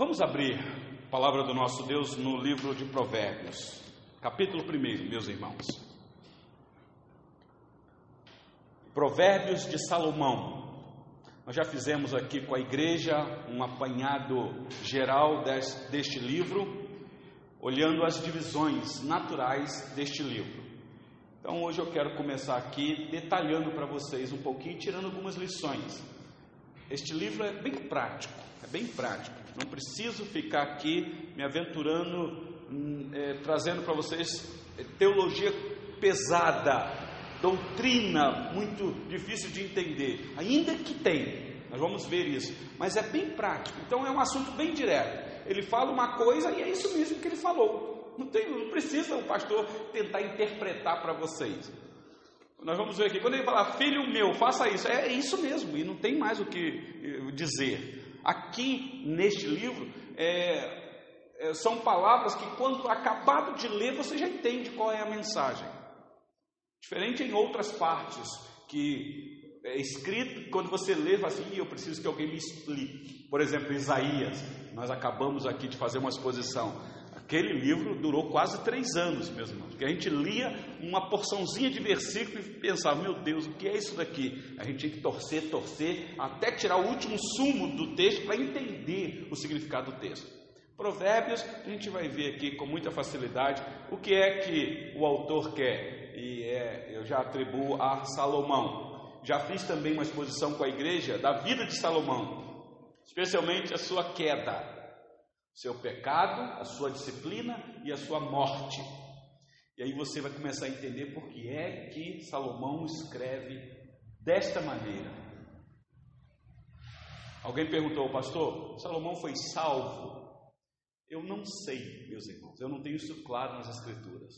Vamos abrir a palavra do nosso Deus no livro de Provérbios, capítulo 1, meus irmãos. Provérbios de Salomão. Nós já fizemos aqui com a igreja um apanhado geral deste, deste livro, olhando as divisões naturais deste livro. Então hoje eu quero começar aqui detalhando para vocês um pouquinho, tirando algumas lições. Este livro é bem prático, é bem prático. Não preciso ficar aqui me aventurando, é, trazendo para vocês é, teologia pesada, doutrina muito difícil de entender. Ainda que tem, nós vamos ver isso, mas é bem prático. Então é um assunto bem direto. Ele fala uma coisa e é isso mesmo que ele falou. Não, tem, não precisa o pastor tentar interpretar para vocês. Nós vamos ver aqui, quando ele fala, filho meu, faça isso, é isso mesmo, e não tem mais o que eh, dizer. Aqui neste livro, é, é, são palavras que, quando acabado de ler, você já entende qual é a mensagem. Diferente em outras partes, que é escrito, quando você lê, fala assim, eu preciso que alguém me explique. Por exemplo, Isaías, nós acabamos aqui de fazer uma exposição. Aquele livro durou quase três anos, meus irmãos, porque a gente lia uma porçãozinha de versículo e pensava, meu Deus, o que é isso daqui? A gente tinha que torcer, torcer, até tirar o último sumo do texto para entender o significado do texto. Provérbios, a gente vai ver aqui com muita facilidade o que é que o autor quer, e é, eu já atribuo a Salomão. Já fiz também uma exposição com a igreja da vida de Salomão, especialmente a sua queda seu pecado, a sua disciplina e a sua morte. E aí você vai começar a entender por que é que Salomão escreve desta maneira. Alguém perguntou, pastor, Salomão foi salvo? Eu não sei, meus irmãos, eu não tenho isso claro nas Escrituras.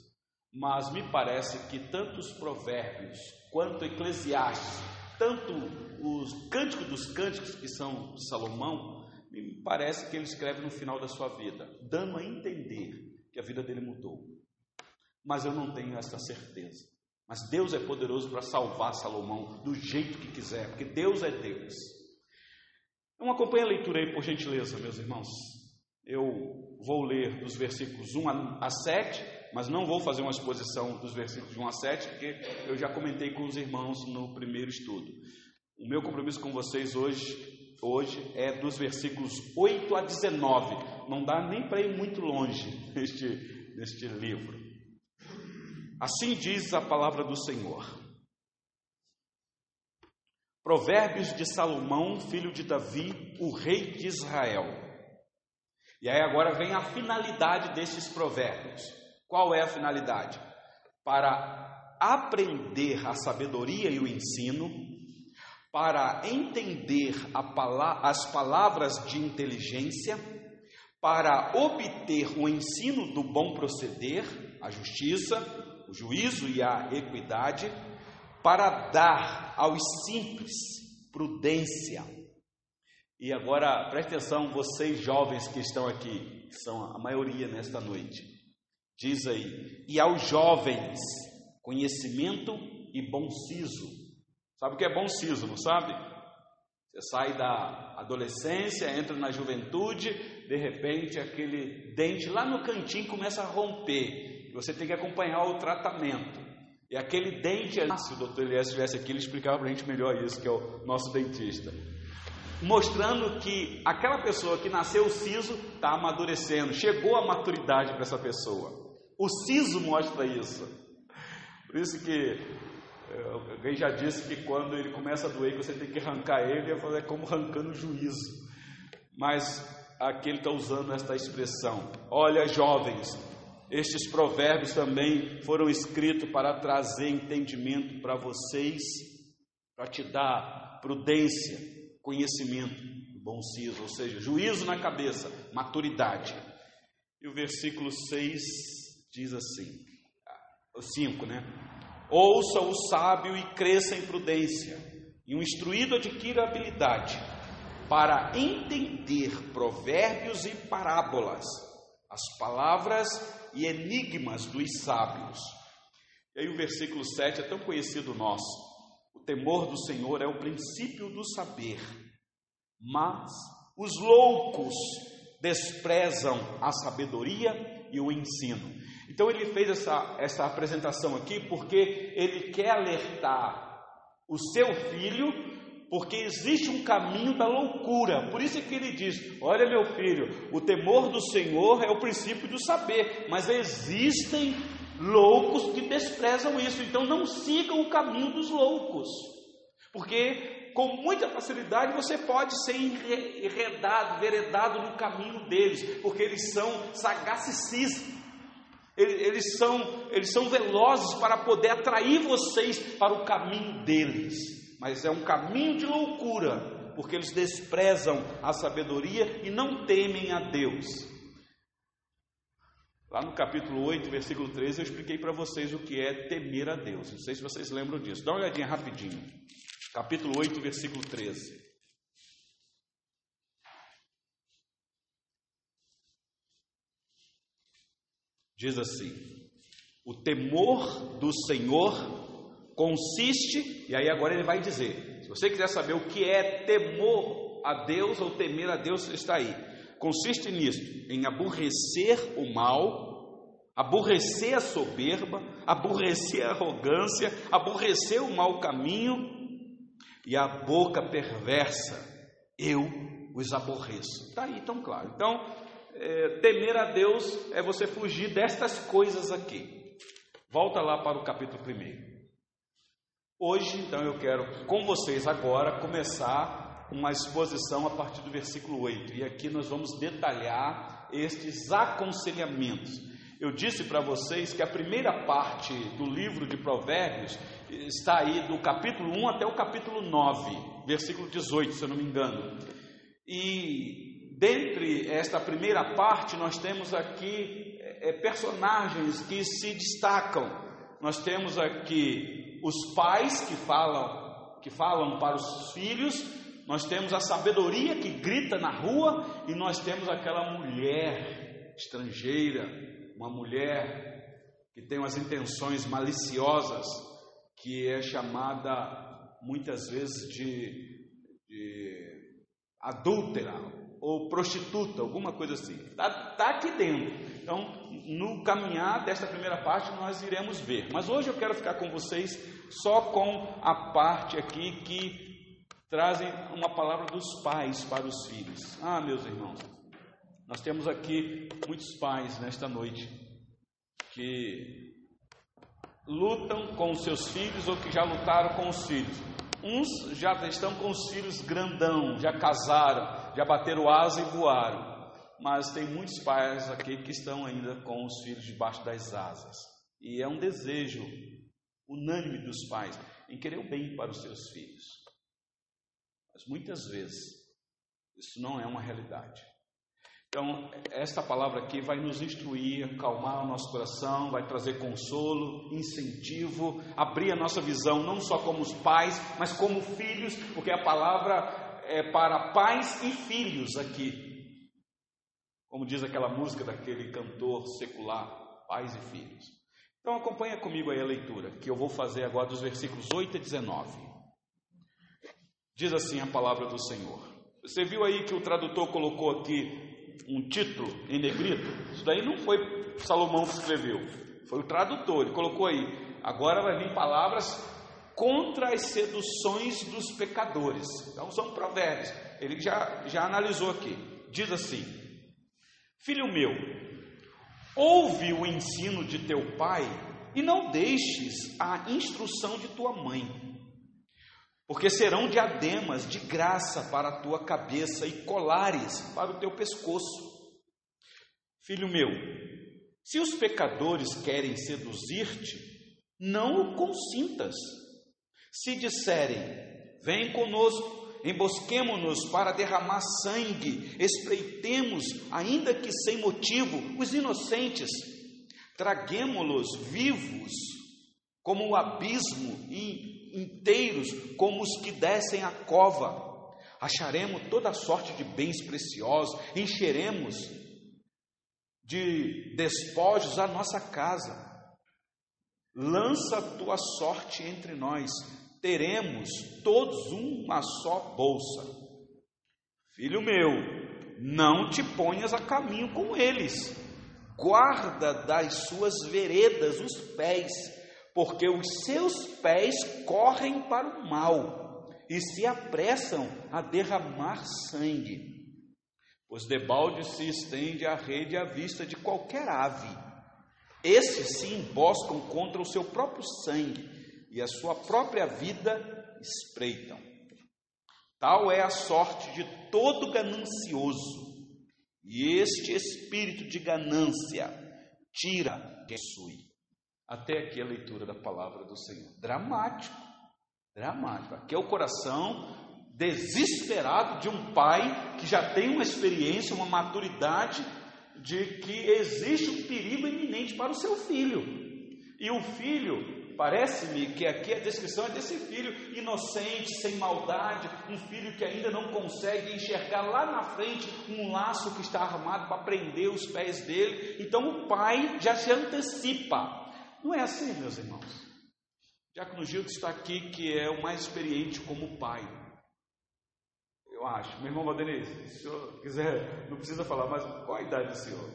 Mas me parece que tanto os provérbios quanto Eclesiastes, tanto os cânticos dos cânticos que são de Salomão, me parece que ele escreve no final da sua vida, dando a entender que a vida dele mudou. Mas eu não tenho essa certeza. Mas Deus é poderoso para salvar Salomão do jeito que quiser, porque Deus é Deus. Então acompanhe a leitura aí, por gentileza, meus irmãos. Eu vou ler dos versículos 1 a 7, mas não vou fazer uma exposição dos versículos de 1 a 7, porque eu já comentei com os irmãos no primeiro estudo. O meu compromisso com vocês hoje hoje é dos versículos 8 a 19. Não dá nem para ir muito longe neste, neste livro. Assim diz a palavra do Senhor. Provérbios de Salomão, filho de Davi, o rei de Israel. E aí agora vem a finalidade desses provérbios. Qual é a finalidade? Para aprender a sabedoria e o ensino, para entender as palavras de inteligência, para obter o ensino do bom proceder, a justiça, o juízo e a equidade, para dar aos simples prudência. E agora, preste atenção, vocês jovens que estão aqui, que são a maioria nesta noite, diz aí, e aos jovens, conhecimento e bom siso Sabe o que é bom siso, não sabe? Você sai da adolescência, entra na juventude, de repente aquele dente lá no cantinho começa a romper. Você tem que acompanhar o tratamento. E aquele dente, se o doutor Elias estivesse aqui, ele explicava para a gente melhor isso, que é o nosso dentista. Mostrando que aquela pessoa que nasceu siso está amadurecendo, chegou à maturidade para essa pessoa. O siso mostra isso. Por isso que Alguém já disse que quando ele começa a doer, você tem que arrancar ele, é como arrancando o juízo. Mas aqui ele está usando esta expressão. Olha, jovens, estes provérbios também foram escritos para trazer entendimento para vocês, para te dar prudência, conhecimento, bom siso, ou seja, juízo na cabeça, maturidade. E o versículo 6 diz assim, o 5, né? Ouça o sábio e cresça em prudência, e o instruído adquira habilidade para entender provérbios e parábolas, as palavras e enigmas dos sábios. E aí o versículo 7 é tão conhecido nosso. O temor do Senhor é o princípio do saber, mas os loucos desprezam a sabedoria e o ensino. Então ele fez essa, essa apresentação aqui porque ele quer alertar o seu filho, porque existe um caminho da loucura. Por isso é que ele diz: Olha, meu filho, o temor do Senhor é o princípio do saber, mas existem loucos que desprezam isso, então não sigam o caminho dos loucos, porque com muita facilidade você pode ser enredado, veredado no caminho deles, porque eles são sagacicistas. Eles são, eles são velozes para poder atrair vocês para o caminho deles, mas é um caminho de loucura, porque eles desprezam a sabedoria e não temem a Deus. Lá no capítulo 8, versículo 13, eu expliquei para vocês o que é temer a Deus. Não sei se vocês lembram disso. Dá uma olhadinha rapidinho. Capítulo 8, versículo 13. Diz assim: o temor do Senhor consiste, e aí agora ele vai dizer: se você quiser saber o que é temor a Deus ou temer a Deus, está aí. Consiste nisso, em aborrecer o mal, aborrecer a soberba, aborrecer a arrogância, aborrecer o mau caminho e a boca perversa. Eu os aborreço. Está aí tão claro. Então, é, temer a Deus é você fugir destas coisas aqui. Volta lá para o capítulo 1. Hoje, então, eu quero com vocês agora começar uma exposição a partir do versículo 8. E aqui nós vamos detalhar estes aconselhamentos. Eu disse para vocês que a primeira parte do livro de Provérbios está aí do capítulo 1 até o capítulo 9, versículo 18, se eu não me engano. E Dentre esta primeira parte, nós temos aqui é, personagens que se destacam. Nós temos aqui os pais que falam, que falam para os filhos, nós temos a sabedoria que grita na rua. E nós temos aquela mulher estrangeira, uma mulher que tem umas intenções maliciosas, que é chamada muitas vezes de, de adúltera, ou prostituta, alguma coisa assim. Está tá aqui dentro. Então, no caminhar desta primeira parte, nós iremos ver. Mas hoje eu quero ficar com vocês só com a parte aqui que trazem uma palavra dos pais para os filhos. Ah, meus irmãos, nós temos aqui muitos pais nesta noite que lutam com os seus filhos ou que já lutaram com os filhos. Uns já estão com os filhos grandão, já casaram, já bateram asa e voaram. Mas tem muitos pais aqui que estão ainda com os filhos debaixo das asas. E é um desejo unânime dos pais em querer o bem para os seus filhos. Mas muitas vezes isso não é uma realidade. Então, esta palavra aqui vai nos instruir, acalmar o nosso coração, vai trazer consolo, incentivo, abrir a nossa visão, não só como os pais, mas como filhos, porque a palavra é para pais e filhos aqui. Como diz aquela música daquele cantor secular, pais e filhos. Então acompanha comigo aí a leitura, que eu vou fazer agora dos versículos 8 a 19. Diz assim a palavra do Senhor. Você viu aí que o tradutor colocou aqui um título em negrito? Isso daí não foi Salomão que escreveu, foi o tradutor. Ele colocou aí. Agora vai vir palavras contra as seduções dos pecadores. Então são provérbios. Ele já, já analisou aqui. Diz assim: Filho meu, ouve o ensino de teu pai e não deixes a instrução de tua mãe, porque serão diademas de graça para a tua cabeça e colares para o teu pescoço. Filho meu, se os pecadores querem seduzir-te, não o consintas se disserem: Vem conosco, embosquemo-nos para derramar sangue, espreitemos, ainda que sem motivo, os inocentes, traguemo-los vivos, como o abismo, e inteiros, como os que descem a cova. Acharemos toda sorte de bens preciosos, encheremos de despojos a nossa casa. Lança a tua sorte entre nós, teremos todos uma só bolsa. Filho meu, Não te ponhas a caminho com eles, guarda das suas veredas os pés, porque os seus pés correm para o mal e se apressam a derramar sangue. Pois debalde se estende a rede à vista de qualquer ave. Esses se emboscam contra o seu próprio sangue e a sua própria vida espreitam. Tal é a sorte de todo ganancioso, e este espírito de ganância tira quem sui. Até aqui a leitura da palavra do Senhor. Dramático, dramático. Aqui é o coração desesperado de um pai que já tem uma experiência, uma maturidade de que existe um perigo iminente para o seu filho. E o filho, parece-me que aqui a descrição é desse filho inocente, sem maldade, um filho que ainda não consegue enxergar lá na frente um laço que está armado para prender os pés dele. Então o pai já se antecipa. Não é assim, meus irmãos. Diácono Gil está aqui, que é o mais experiente como pai. Eu acho. Meu irmão Valdenise, se o senhor quiser, não precisa falar, mas qual a idade do senhor?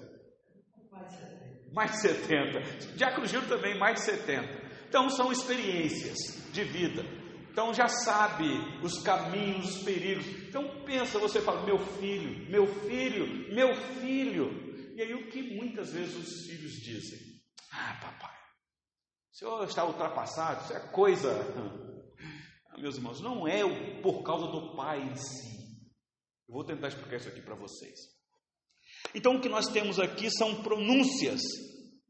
Mais de 70. Mais de 70. Diácono Gil também, mais de 70. Então são experiências de vida. Então já sabe os caminhos, os perigos. Então pensa, você fala, meu filho, meu filho, meu filho. E aí o que muitas vezes os filhos dizem? Ah, papai, o senhor está ultrapassado, isso é coisa. Ah, meus irmãos, não é por causa do pai em si. Eu vou tentar explicar isso aqui para vocês. Então, o que nós temos aqui são pronúncias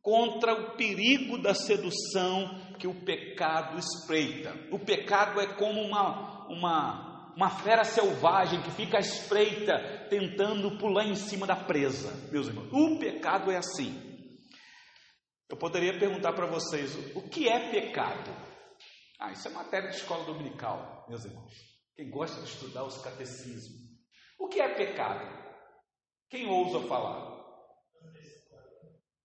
contra o perigo da sedução que o pecado espreita. O pecado é como uma, uma, uma fera selvagem que fica à espreita, tentando pular em cima da presa, meus irmãos. O pecado é assim. Eu poderia perguntar para vocês: o que é pecado? Ah, isso é matéria de escola dominical, meus irmãos. Quem gosta de estudar os catecismos. O que é pecado? Quem ousa falar?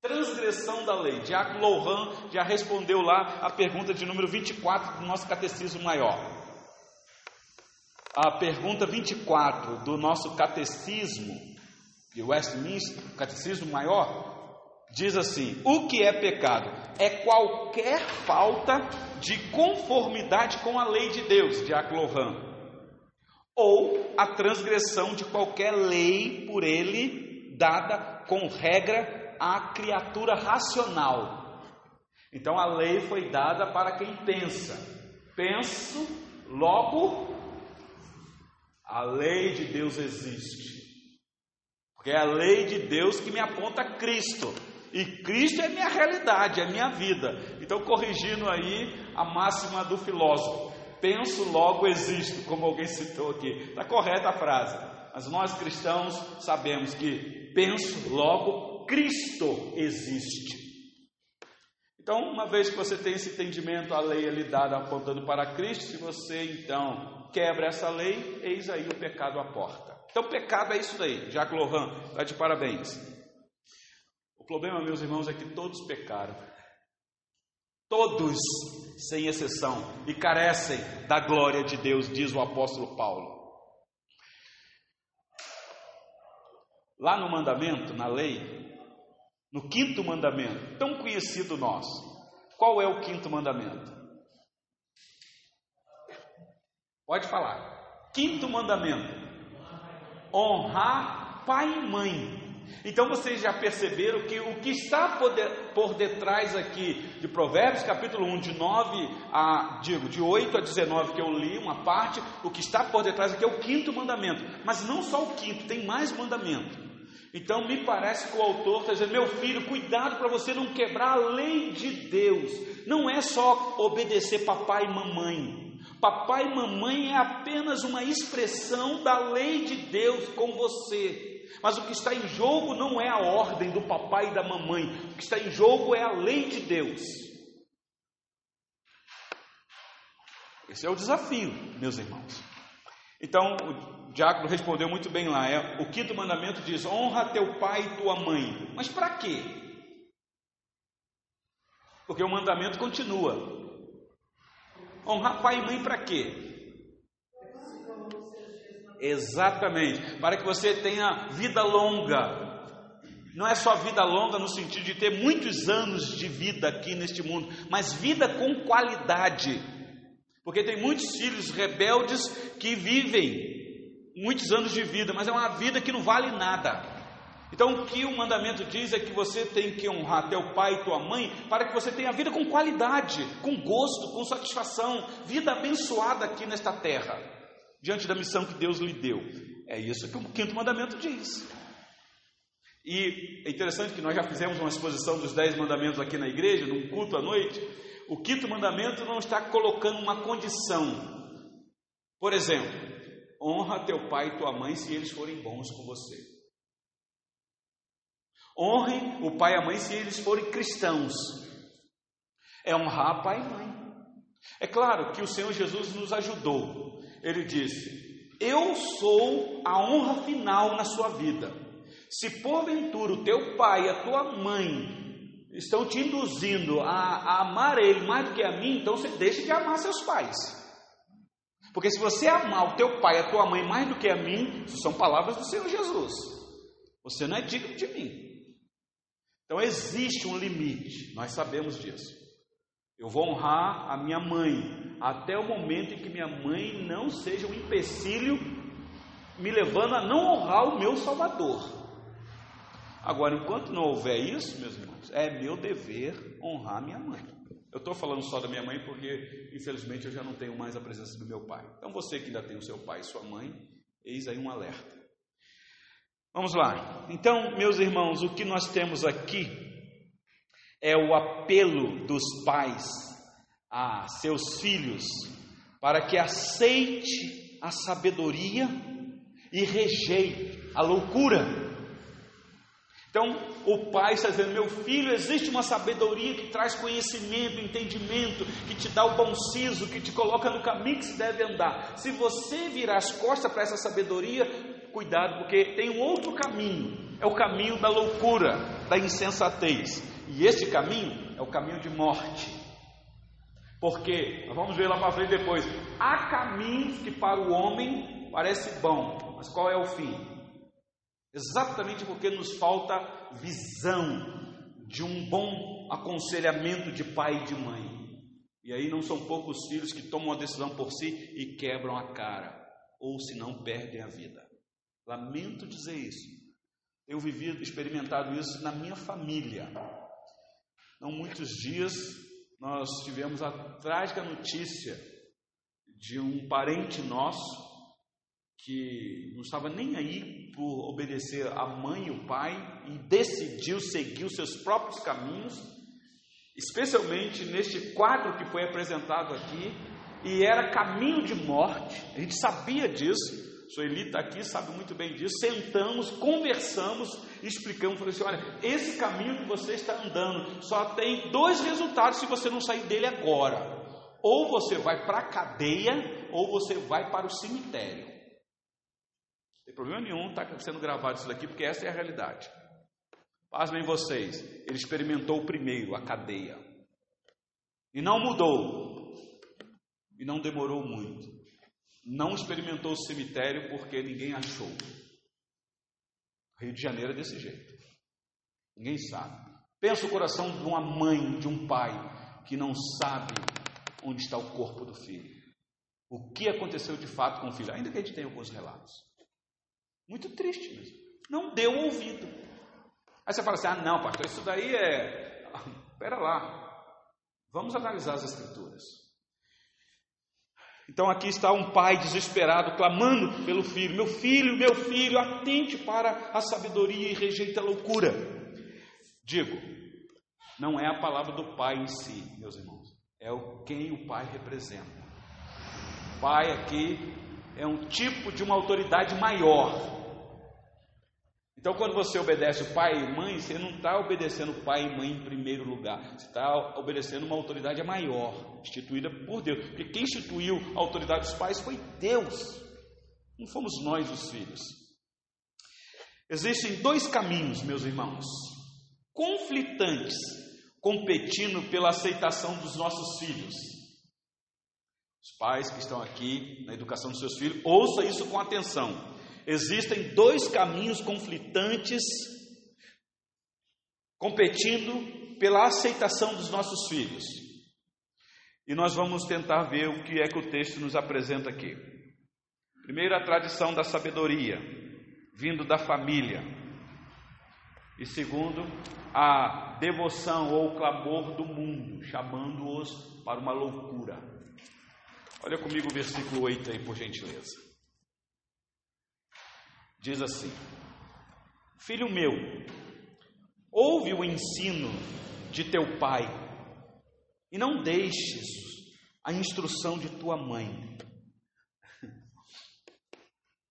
Transgressão da lei. Diácono Lohan já respondeu lá a pergunta de número 24 do nosso catecismo maior. A pergunta 24 do nosso catecismo de Westminster, catecismo maior, diz assim: O que é pecado? É qualquer falta de conformidade com a lei de Deus, Diácono Lohan ou a transgressão de qualquer lei por ele dada com regra à criatura racional. Então a lei foi dada para quem pensa. Penso, logo a lei de Deus existe. Porque é a lei de Deus que me aponta Cristo. E Cristo é minha realidade, é minha vida. Então, corrigindo aí a máxima do filósofo penso, logo existo, como alguém citou aqui. Está correta a frase. Mas nós cristãos sabemos que penso, logo Cristo existe. Então, uma vez que você tem esse entendimento, a lei é lhe dada apontando para Cristo, se você então quebra essa lei, eis aí o pecado à porta. Então, pecado é isso daí. Jacques Lohan está de parabéns. Problema, meus irmãos, é que todos pecaram. Todos, sem exceção, e carecem da glória de Deus, diz o apóstolo Paulo. Lá no mandamento, na lei, no quinto mandamento, tão conhecido nosso, qual é o quinto mandamento? Pode falar. Quinto mandamento: honrar pai e mãe. Então vocês já perceberam que o que está por detrás aqui de Provérbios, capítulo 1, de 9 a, digo, de 8 a 19 que eu li, uma parte, o que está por detrás aqui é o quinto mandamento. Mas não só o quinto, tem mais mandamento. Então me parece que o autor está dizendo, meu filho, cuidado para você não quebrar a lei de Deus. Não é só obedecer papai e mamãe. Papai e mamãe é apenas uma expressão da lei de Deus com você. Mas o que está em jogo não é a ordem do papai e da mamãe, o que está em jogo é a lei de Deus. Esse é o desafio, meus irmãos. Então, o diácono respondeu muito bem lá. É, o quinto mandamento diz: honra teu pai e tua mãe. Mas para quê? Porque o mandamento continua. Honrar pai e mãe para quê? Exatamente, para que você tenha vida longa. Não é só vida longa no sentido de ter muitos anos de vida aqui neste mundo, mas vida com qualidade. Porque tem muitos filhos rebeldes que vivem muitos anos de vida, mas é uma vida que não vale nada. Então, o que o mandamento diz é que você tem que honrar teu pai e tua mãe para que você tenha vida com qualidade, com gosto, com satisfação, vida abençoada aqui nesta terra, diante da missão que Deus lhe deu. É isso que o quinto mandamento diz. E é interessante que nós já fizemos uma exposição dos dez mandamentos aqui na igreja, num culto à noite. O quinto mandamento não está colocando uma condição. Por exemplo, honra teu pai e tua mãe se eles forem bons com você. Honre o pai e a mãe se eles forem cristãos. É honrar pai e mãe. É claro que o Senhor Jesus nos ajudou. Ele disse: Eu sou a honra final na sua vida. Se porventura o teu pai e a tua mãe estão te induzindo a, a amar ele mais do que a mim, então você deixa de amar seus pais. Porque se você amar o teu pai e a tua mãe mais do que a mim, são palavras do Senhor Jesus. Você não é digno de mim. Então existe um limite, nós sabemos disso. Eu vou honrar a minha mãe até o momento em que minha mãe não seja um empecilho me levando a não honrar o meu Salvador. Agora, enquanto não houver isso, meus irmãos, é meu dever honrar minha mãe. Eu estou falando só da minha mãe porque, infelizmente, eu já não tenho mais a presença do meu pai. Então, você que ainda tem o seu pai e sua mãe, eis aí um alerta. Vamos lá. Então, meus irmãos, o que nós temos aqui é o apelo dos pais a seus filhos para que aceite a sabedoria e rejeite a loucura. Então, o pai está dizendo: Meu filho, existe uma sabedoria que traz conhecimento, entendimento, que te dá o bom siso, que te coloca no caminho que se deve andar. Se você virar as costas para essa sabedoria, cuidado, porque tem um outro caminho, é o caminho da loucura, da insensatez. E esse caminho é o caminho de morte. Porque, nós vamos ver lá para frente depois, há caminhos que para o homem parece bom, mas qual é o fim? Exatamente porque nos falta visão de um bom aconselhamento de pai e de mãe. E aí não são poucos filhos que tomam a decisão por si e quebram a cara, ou se não perdem a vida. Lamento dizer isso. Eu vivi, experimentado isso na minha família. Não muitos dias nós tivemos a trágica notícia de um parente nosso que não estava nem aí por obedecer a mãe e o pai e decidiu seguir os seus próprios caminhos, especialmente neste quadro que foi apresentado aqui, e era caminho de morte, a gente sabia disso, Sueli está aqui, sabe muito bem disso. Sentamos, conversamos, explicamos, falei assim: olha, esse caminho que você está andando só tem dois resultados se você não sair dele agora. Ou você vai para a cadeia, ou você vai para o cemitério. Não tem problema nenhum, está sendo gravado isso daqui, porque essa é a realidade. Pasmem vocês, ele experimentou primeiro, a cadeia. E não mudou. E não demorou muito não experimentou o cemitério porque ninguém achou. Rio de Janeiro é desse jeito. Ninguém sabe. Pensa o coração de uma mãe, de um pai, que não sabe onde está o corpo do filho. O que aconteceu de fato com o filho, ainda que a gente tenha alguns relatos. Muito triste mesmo. Não deu ouvido. Aí você fala assim: ah, não, pastor, isso daí é. Espera lá. Vamos analisar as escrituras. Então aqui está um pai desesperado, clamando pelo filho: Meu filho, meu filho, atente para a sabedoria e rejeite a loucura. Digo, não é a palavra do pai em si, meus irmãos, é o quem o pai representa. O pai aqui é um tipo de uma autoridade maior, então, quando você obedece o pai e mãe, você não está obedecendo pai e mãe em primeiro lugar, você está obedecendo uma autoridade maior, instituída por Deus. Porque quem instituiu a autoridade dos pais foi Deus, não fomos nós os filhos. Existem dois caminhos, meus irmãos, conflitantes, competindo pela aceitação dos nossos filhos. Os pais que estão aqui na educação dos seus filhos, ouça isso com atenção. Existem dois caminhos conflitantes competindo pela aceitação dos nossos filhos. E nós vamos tentar ver o que é que o texto nos apresenta aqui. Primeiro, a tradição da sabedoria, vindo da família. E segundo, a devoção ou clamor do mundo, chamando-os para uma loucura. Olha comigo o versículo 8 aí, por gentileza. Diz assim: Filho meu, ouve o ensino de teu pai e não deixes a instrução de tua mãe.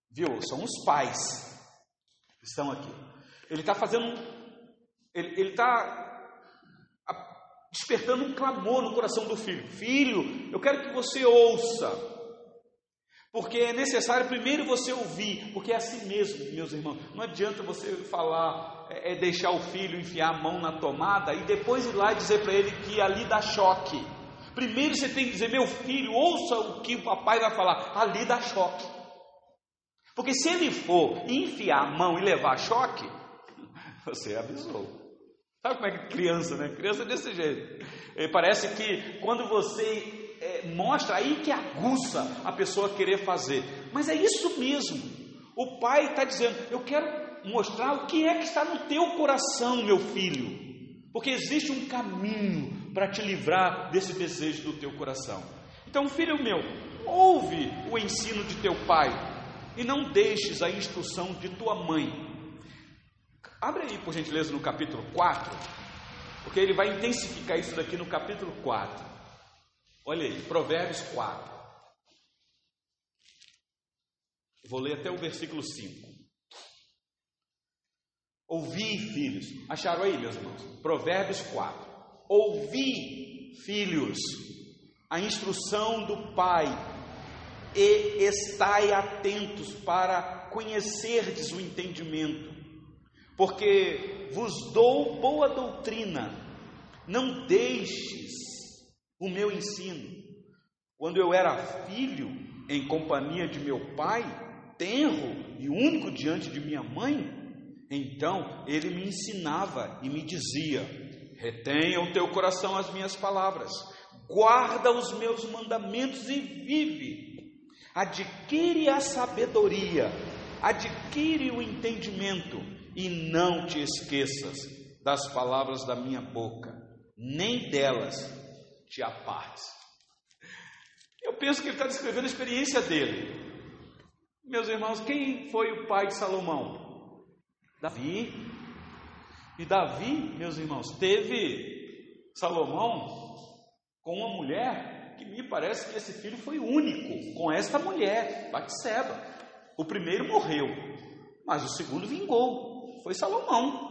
Viu? São os pais que estão aqui. Ele está fazendo, ele está despertando um clamor no coração do filho: Filho, eu quero que você ouça. Porque é necessário primeiro você ouvir, porque é assim mesmo, meus irmãos. Não adianta você falar, é, é deixar o filho enfiar a mão na tomada e depois ir lá e dizer para ele que ali dá choque. Primeiro você tem que dizer, meu filho, ouça o que o papai vai falar, ali dá choque. Porque se ele for enfiar a mão e levar choque, você avisou. Sabe como é que criança, né? Criança é desse jeito. É, parece que quando você é, mostra, aí que aguça a pessoa querer fazer. Mas é isso mesmo. O pai está dizendo: Eu quero mostrar o que é que está no teu coração, meu filho. Porque existe um caminho para te livrar desse desejo do teu coração. Então, filho meu, ouve o ensino de teu pai e não deixes a instrução de tua mãe Abre aí, por gentileza, no capítulo 4, porque ele vai intensificar isso daqui no capítulo 4. Olha aí, Provérbios 4. Vou ler até o versículo 5. Ouvi, filhos. Acharam aí, meus irmãos? Provérbios 4. Ouvi, filhos, a instrução do Pai, e estai atentos para conhecerdes o entendimento porque vos dou boa doutrina, não deixes o meu ensino. Quando eu era filho, em companhia de meu pai, tenro e único diante de minha mãe, então ele me ensinava e me dizia: retenha o teu coração as minhas palavras, guarda os meus mandamentos e vive. Adquire a sabedoria, adquire o entendimento e não te esqueças das palavras da minha boca, nem delas te apartes. Eu penso que ele está descrevendo a experiência dele. Meus irmãos, quem foi o pai de Salomão? Davi. E Davi, meus irmãos, teve Salomão com uma mulher que me parece que esse filho foi único, com esta mulher, Batseba. O primeiro morreu, mas o segundo vingou foi Salomão.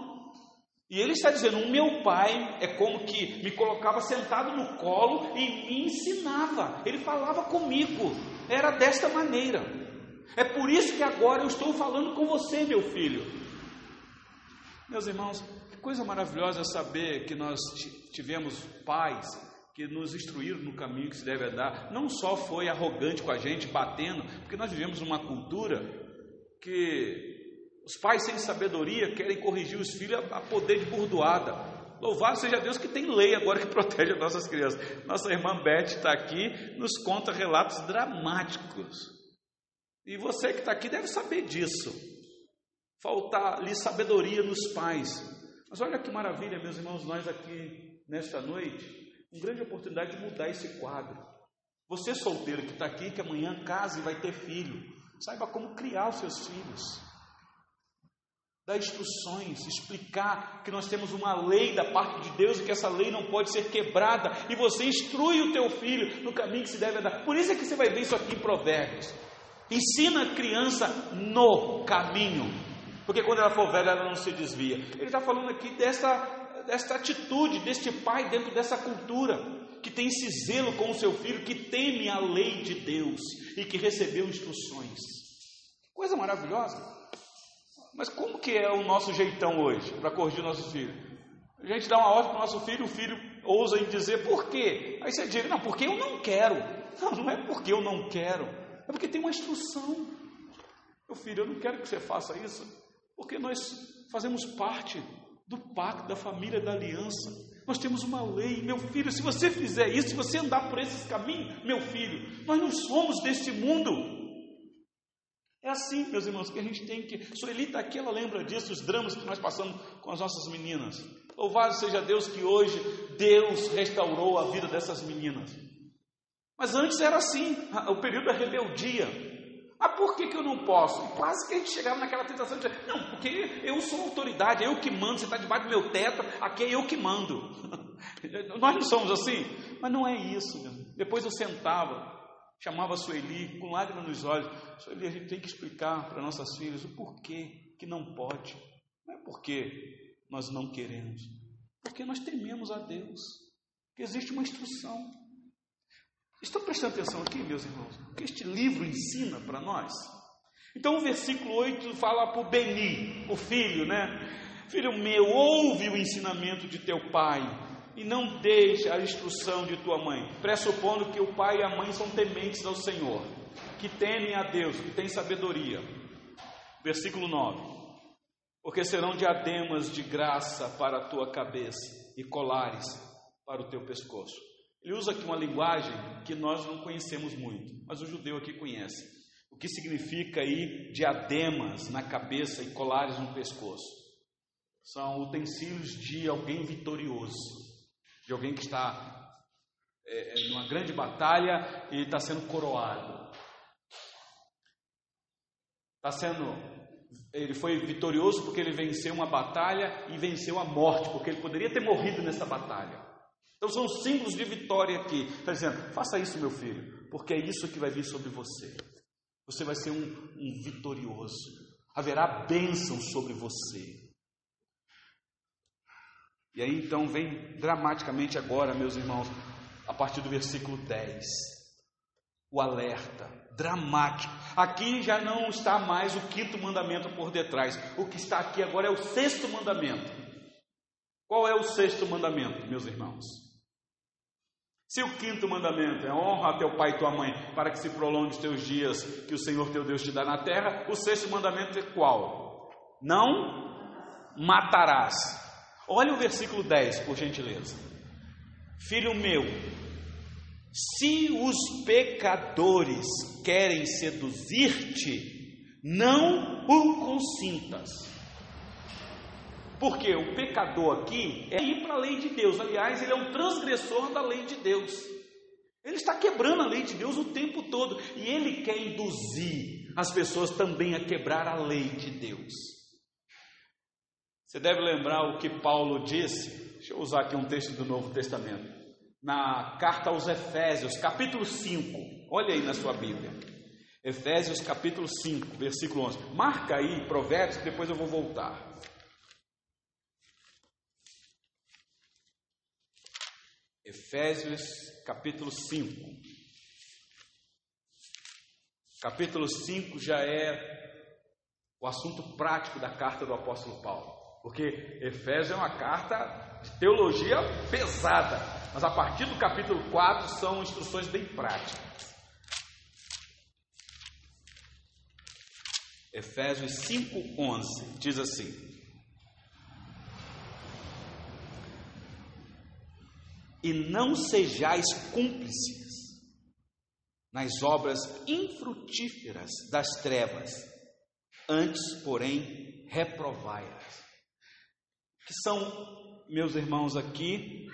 E ele está dizendo: o meu pai é como que me colocava sentado no colo e me ensinava. Ele falava comigo. Era desta maneira. É por isso que agora eu estou falando com você, meu filho. Meus irmãos, que coisa maravilhosa saber que nós tivemos pais que nos instruíram no caminho que se deve andar. Não só foi arrogante com a gente, batendo, porque nós vivemos uma cultura que os pais sem sabedoria querem corrigir os filhos a poder de burdoada. Louvado seja Deus que tem lei agora que protege as nossas crianças. Nossa irmã Beth está aqui, nos conta relatos dramáticos. E você que está aqui deve saber disso. Faltar-lhe sabedoria nos pais. Mas olha que maravilha, meus irmãos, nós aqui nesta noite, uma grande oportunidade de mudar esse quadro. Você solteiro que está aqui, que amanhã casa e vai ter filho, saiba como criar os seus filhos dar instruções, explicar que nós temos uma lei da parte de Deus e que essa lei não pode ser quebrada, e você instrui o teu filho no caminho que se deve andar. Por isso é que você vai ver isso aqui em Provérbios. Ensina a criança no caminho, porque quando ela for velha ela não se desvia. Ele está falando aqui desta, desta atitude, deste pai dentro dessa cultura, que tem esse zelo com o seu filho, que teme a lei de Deus e que recebeu instruções. Coisa maravilhosa. Mas como que é o nosso jeitão hoje para corrigir nosso filho? A gente dá uma ordem para o nosso filho, o filho ousa em dizer por quê? Aí você diz, não, porque eu não quero. Não, não é porque eu não quero, é porque tem uma instrução. Meu filho, eu não quero que você faça isso, porque nós fazemos parte do pacto, da família, da aliança. Nós temos uma lei, meu filho. Se você fizer isso, se você andar por esses caminhos, meu filho, nós não somos deste mundo. É assim, meus irmãos, que a gente tem que. Sueli está aqui, ela lembra disso, os dramas que nós passamos com as nossas meninas. Louvado seja Deus que hoje Deus restaurou a vida dessas meninas. Mas antes era assim, o período da rebeldia. Ah, por que, que eu não posso? E quase que a gente chegava naquela tentação de dizer, não, porque eu sou autoridade, é eu que mando, você está debaixo do meu teto, aqui é eu que mando. Nós não somos assim, mas não é isso. Mesmo. Depois eu sentava, chamava Sueli, com lágrimas nos olhos, Sueli, a gente tem que explicar para nossas filhas o porquê que não pode. Não é porque nós não queremos, porque nós tememos a Deus, que existe uma instrução. Estão prestando atenção aqui, meus irmãos? O que este livro ensina para nós? Então, o versículo 8 fala para o Beni, o filho, né? Filho meu, ouve o ensinamento de teu pai e não deixe a instrução de tua mãe, pressupondo que o pai e a mãe são tementes ao Senhor, que temem a Deus, que têm sabedoria. Versículo 9: Porque serão diademas de graça para a tua cabeça e colares para o teu pescoço. Ele usa aqui uma linguagem que nós não conhecemos muito, mas o judeu aqui conhece. O que significa aí diademas na cabeça e colares no pescoço? São utensílios de alguém vitorioso, de alguém que está é, é numa grande batalha e está sendo coroado. Está sendo, ele foi vitorioso porque ele venceu uma batalha e venceu a morte, porque ele poderia ter morrido nessa batalha. Então são símbolos de vitória aqui. Está dizendo, faça isso, meu filho, porque é isso que vai vir sobre você. Você vai ser um, um vitorioso. Haverá bênção sobre você. E aí então vem dramaticamente agora, meus irmãos, a partir do versículo 10. O alerta dramático. Aqui já não está mais o quinto mandamento por detrás. O que está aqui agora é o sexto mandamento. Qual é o sexto mandamento, meus irmãos? Se o quinto mandamento é honra a teu pai e tua mãe, para que se prolongue os teus dias que o Senhor teu Deus te dá na terra, o sexto mandamento é qual? Não matarás. Olha o versículo 10, por gentileza. Filho meu, se os pecadores querem seduzir-te, não o consintas. Porque o pecador aqui é ir para a lei de Deus. Aliás, ele é um transgressor da lei de Deus. Ele está quebrando a lei de Deus o tempo todo. E ele quer induzir as pessoas também a quebrar a lei de Deus. Você deve lembrar o que Paulo disse. Deixa eu usar aqui um texto do Novo Testamento. Na carta aos Efésios, capítulo 5. Olha aí na sua Bíblia. Efésios capítulo 5, versículo 11. Marca aí Provérbios, depois eu vou voltar. Efésios capítulo 5. Capítulo 5 já é o assunto prático da carta do apóstolo Paulo. Porque Efésios é uma carta de teologia pesada, mas a partir do capítulo 4 são instruções bem práticas. Efésios 5:11 diz assim: e não sejais cúmplices nas obras infrutíferas das trevas, antes, porém, reprovai-as. Que são, meus irmãos, aqui,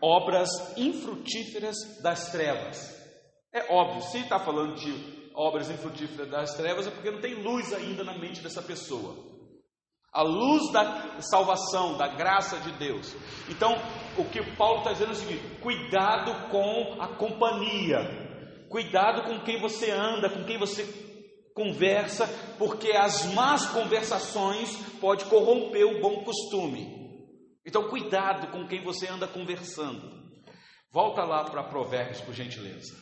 obras infrutíferas das trevas. É óbvio, se está falando de obras infrutíferas das trevas, é porque não tem luz ainda na mente dessa pessoa a luz da salvação, da graça de Deus. Então, o que Paulo está dizendo é o seguinte: cuidado com a companhia, cuidado com quem você anda, com quem você conversa, porque as más conversações pode corromper o bom costume. Então, cuidado com quem você anda conversando. Volta lá para Provérbios, por gentileza.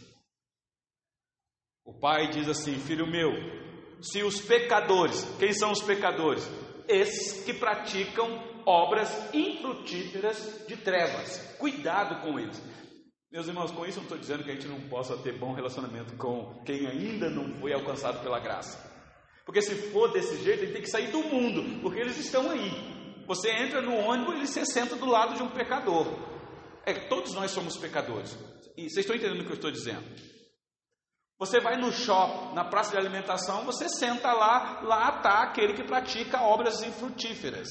O pai diz assim: Filho meu, se os pecadores, quem são os pecadores? esses que praticam obras infrutíferas de trevas. Cuidado com eles. Meus irmãos, com isso eu não estou dizendo que a gente não possa ter bom relacionamento com quem ainda não foi alcançado pela graça. Porque se for desse jeito, ele tem que sair do mundo, porque eles estão aí. Você entra no ônibus e ele se senta do lado de um pecador. É, todos nós somos pecadores. E vocês estão entendendo o que eu estou dizendo? Você vai no shopping, na praça de alimentação, você senta lá, lá está aquele que pratica obras infrutíferas.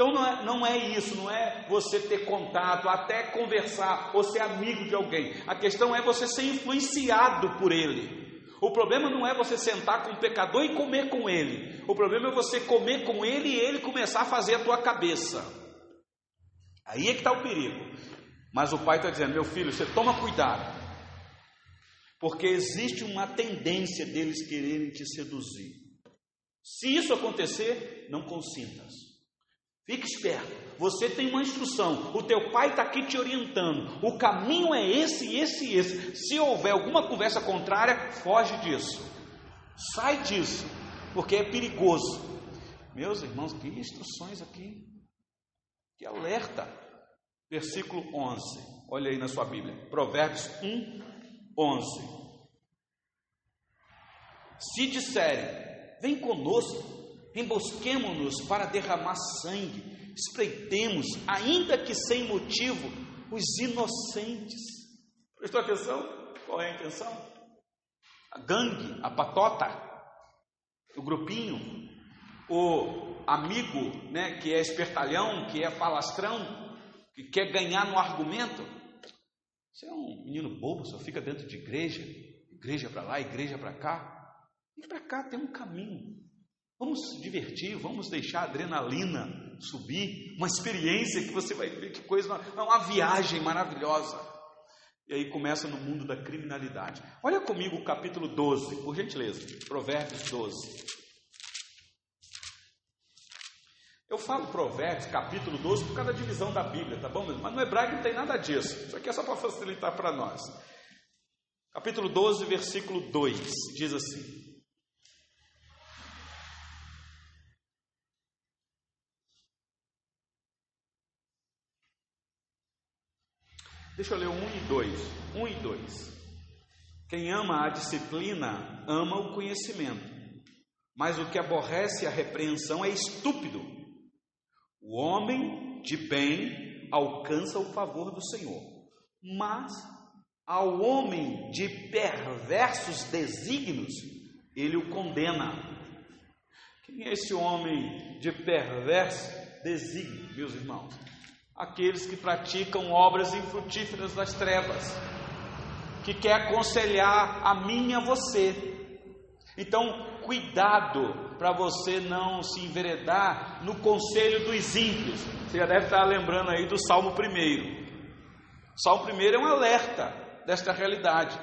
Então não é, não é isso, não é você ter contato, até conversar ou ser amigo de alguém. A questão é você ser influenciado por ele. O problema não é você sentar com o pecador e comer com ele. O problema é você comer com ele e ele começar a fazer a tua cabeça. Aí é que está o perigo. Mas o pai está dizendo: meu filho, você toma cuidado. Porque existe uma tendência deles quererem te seduzir. Se isso acontecer, não consintas. Fique esperto. Você tem uma instrução. O teu pai está aqui te orientando. O caminho é esse, esse e esse. Se houver alguma conversa contrária, foge disso. Sai disso. Porque é perigoso. Meus irmãos, que instruções aqui. Que alerta. Versículo 11. Olha aí na sua Bíblia. Provérbios 1, 11. Se disserem, vem conosco, embosquemo-nos para derramar sangue, espreitemos, ainda que sem motivo, os inocentes. Prestou atenção? Qual é a intenção? A gangue, a patota, o grupinho, o amigo, né, que é espertalhão, que é falastrão, que quer ganhar no argumento, você é um menino bobo, só fica dentro de igreja, igreja para lá, igreja para cá. E para cá tem um caminho. Vamos se divertir, vamos deixar a adrenalina subir, uma experiência que você vai ver que coisa, uma, uma viagem maravilhosa. E aí começa no mundo da criminalidade. Olha comigo o capítulo 12, por gentileza, Provérbios 12. Eu falo Provérbios, capítulo 12, por causa da divisão da Bíblia, tá bom? Mas no hebraico não tem nada disso. Isso aqui é só para facilitar para nós. Capítulo 12, versículo 2, diz assim: Deixa eu ler 1 um e 2. 1 um e 2. Quem ama a disciplina ama o conhecimento, mas o que aborrece a repreensão é estúpido. O homem de bem alcança o favor do Senhor, mas ao homem de perversos desígnios, ele o condena. Quem é esse homem de perverso desígnio, meus irmãos? Aqueles que praticam obras infrutíferas das trevas, que quer aconselhar a mim e a você. Então, cuidado para você não se enveredar no conselho dos ímpios. Você já deve estar lembrando aí do Salmo 1. O Salmo 1 é um alerta desta realidade.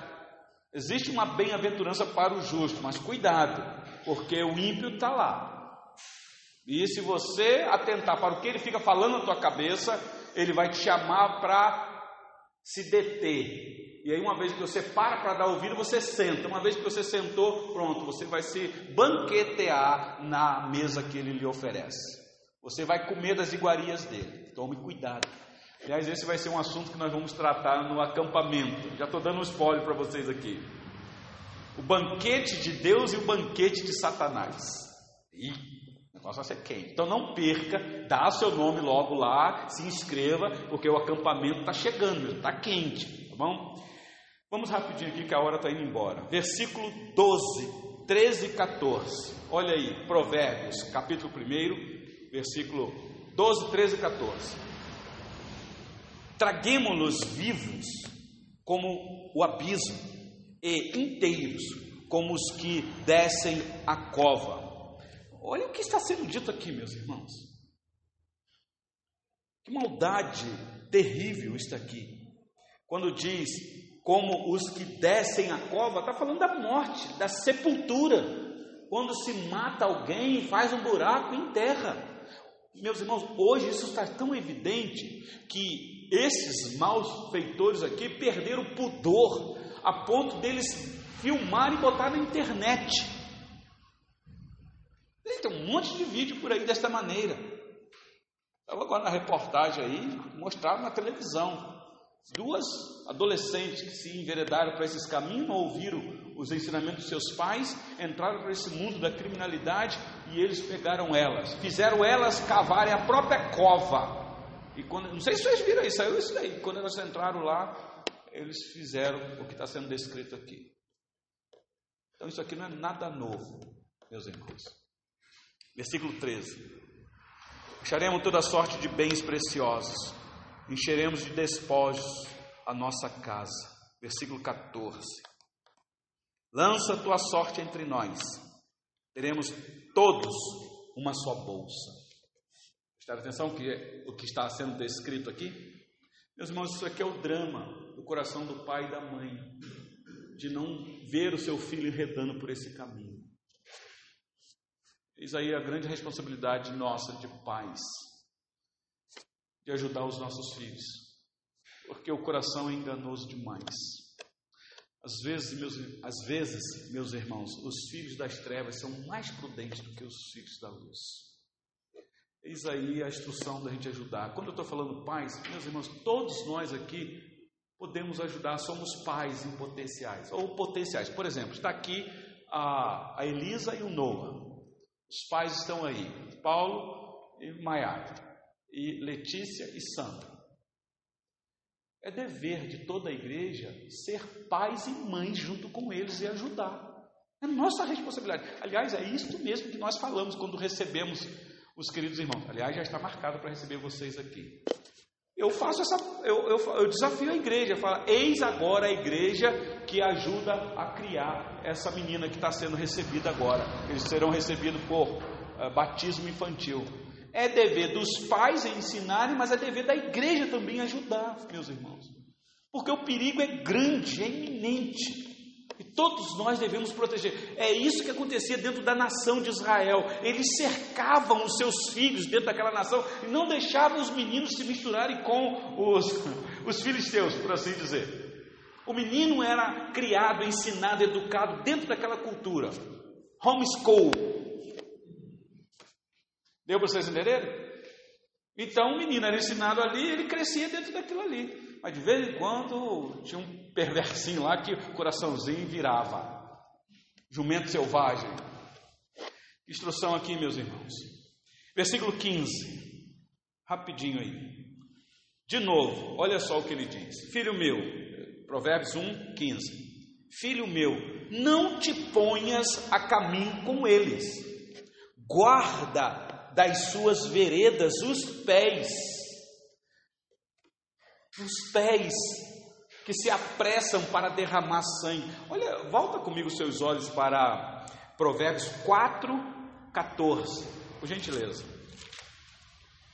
Existe uma bem-aventurança para o justo, mas cuidado, porque o ímpio está lá. E se você atentar para o que ele fica falando na tua cabeça, ele vai te chamar para se deter, e aí, uma vez que você para para dar ouvido, você senta. Uma vez que você sentou, pronto, você vai se banquetear na mesa que ele lhe oferece. Você vai comer das iguarias dele. Tome cuidado. Aliás, esse vai ser um assunto que nós vamos tratar no acampamento. Já estou dando um spoiler para vocês aqui. O banquete de Deus e o banquete de Satanás. E negócio vai ser quente. Então não perca, dá seu nome logo lá, se inscreva, porque o acampamento está chegando, está quente, tá bom? Vamos rapidinho aqui que a hora está indo embora. Versículo 12, 13 e 14. Olha aí, Provérbios, capítulo 1, versículo 12, 13 e 14. Traguemos-los vivos como o abismo, e inteiros como os que descem a cova. Olha o que está sendo dito aqui, meus irmãos. Que maldade terrível está aqui. Quando diz como os que descem a cova, está falando da morte, da sepultura. Quando se mata alguém e faz um buraco em terra. Meus irmãos, hoje isso está tão evidente que esses maus feitores aqui perderam o pudor a ponto deles filmar e botar na internet. Tem um monte de vídeo por aí desta maneira. Estava agora na reportagem aí, mostraram na televisão. Duas adolescentes que se enveredaram para esses caminhos, não ouviram os ensinamentos dos seus pais, entraram para esse mundo da criminalidade e eles pegaram elas, fizeram elas cavarem a própria cova. E quando, não sei se vocês viram aí, saiu isso daí. Quando elas entraram lá, eles fizeram o que está sendo descrito aqui. Então isso aqui não é nada novo, meus irmãos. Versículo 13. Acharemos toda sorte de bens preciosos, encheremos de despojos a nossa casa. Versículo 14. Lança tua sorte entre nós, teremos todos uma só bolsa. Prestaram atenção que o que está sendo descrito aqui? Meus irmãos, isso aqui é o drama do coração do pai e da mãe, de não ver o seu filho enredando por esse caminho. Eis aí a grande responsabilidade nossa de pais, de ajudar os nossos filhos, porque o coração é enganoso demais. Às vezes, meus, às vezes, meus irmãos, os filhos das trevas são mais prudentes do que os filhos da luz. Eis aí a instrução da gente ajudar. Quando eu estou falando pais, meus irmãos, todos nós aqui podemos ajudar, somos pais em potenciais, ou potenciais. Por exemplo, está aqui a, a Elisa e o Noah. Os pais estão aí, Paulo e Maiara, e Letícia e Sandra. É dever de toda a igreja ser pais e mães junto com eles e ajudar. É nossa responsabilidade. Aliás, é isso mesmo que nós falamos quando recebemos os queridos irmãos. Aliás, já está marcado para receber vocês aqui. Eu faço essa, eu, eu, eu desafio a igreja, falo, eis agora a igreja que ajuda a criar essa menina que está sendo recebida agora. Eles serão recebidos por uh, batismo infantil. É dever dos pais ensinarem, mas é dever da igreja também ajudar, meus irmãos. Porque o perigo é grande, é iminente. E todos nós devemos proteger. É isso que acontecia dentro da nação de Israel. Eles cercavam os seus filhos dentro daquela nação e não deixavam os meninos se misturarem com os, os filisteus, por assim dizer. O menino era criado, ensinado, educado dentro daquela cultura. Homeschool. Deu para vocês entenderem? Então o menino era ensinado ali, ele crescia dentro daquilo ali. Mas de vez em quando tinha um perversinho lá que o coraçãozinho virava. Jumento selvagem. Instrução aqui, meus irmãos. Versículo 15. Rapidinho aí. De novo, olha só o que ele diz: Filho meu, Provérbios 1, 15. Filho meu, não te ponhas a caminho com eles, guarda das suas veredas os pés os pés que se apressam para derramar sangue. Olha, volta comigo seus olhos para Provérbios 4, 14, por gentileza.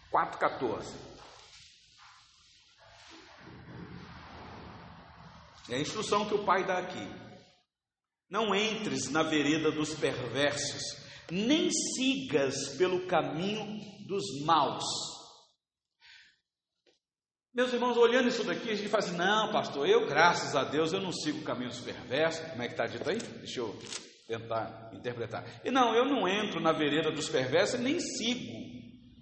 4, 14. É a instrução que o pai dá aqui. Não entres na vereda dos perversos, nem sigas pelo caminho dos maus meus irmãos, olhando isso daqui, a gente fala assim: não, pastor, eu, graças a Deus, eu não sigo o caminho dos perversos. Como é que está dito aí? Deixa eu tentar interpretar. E não, eu não entro na vereda dos perversos nem sigo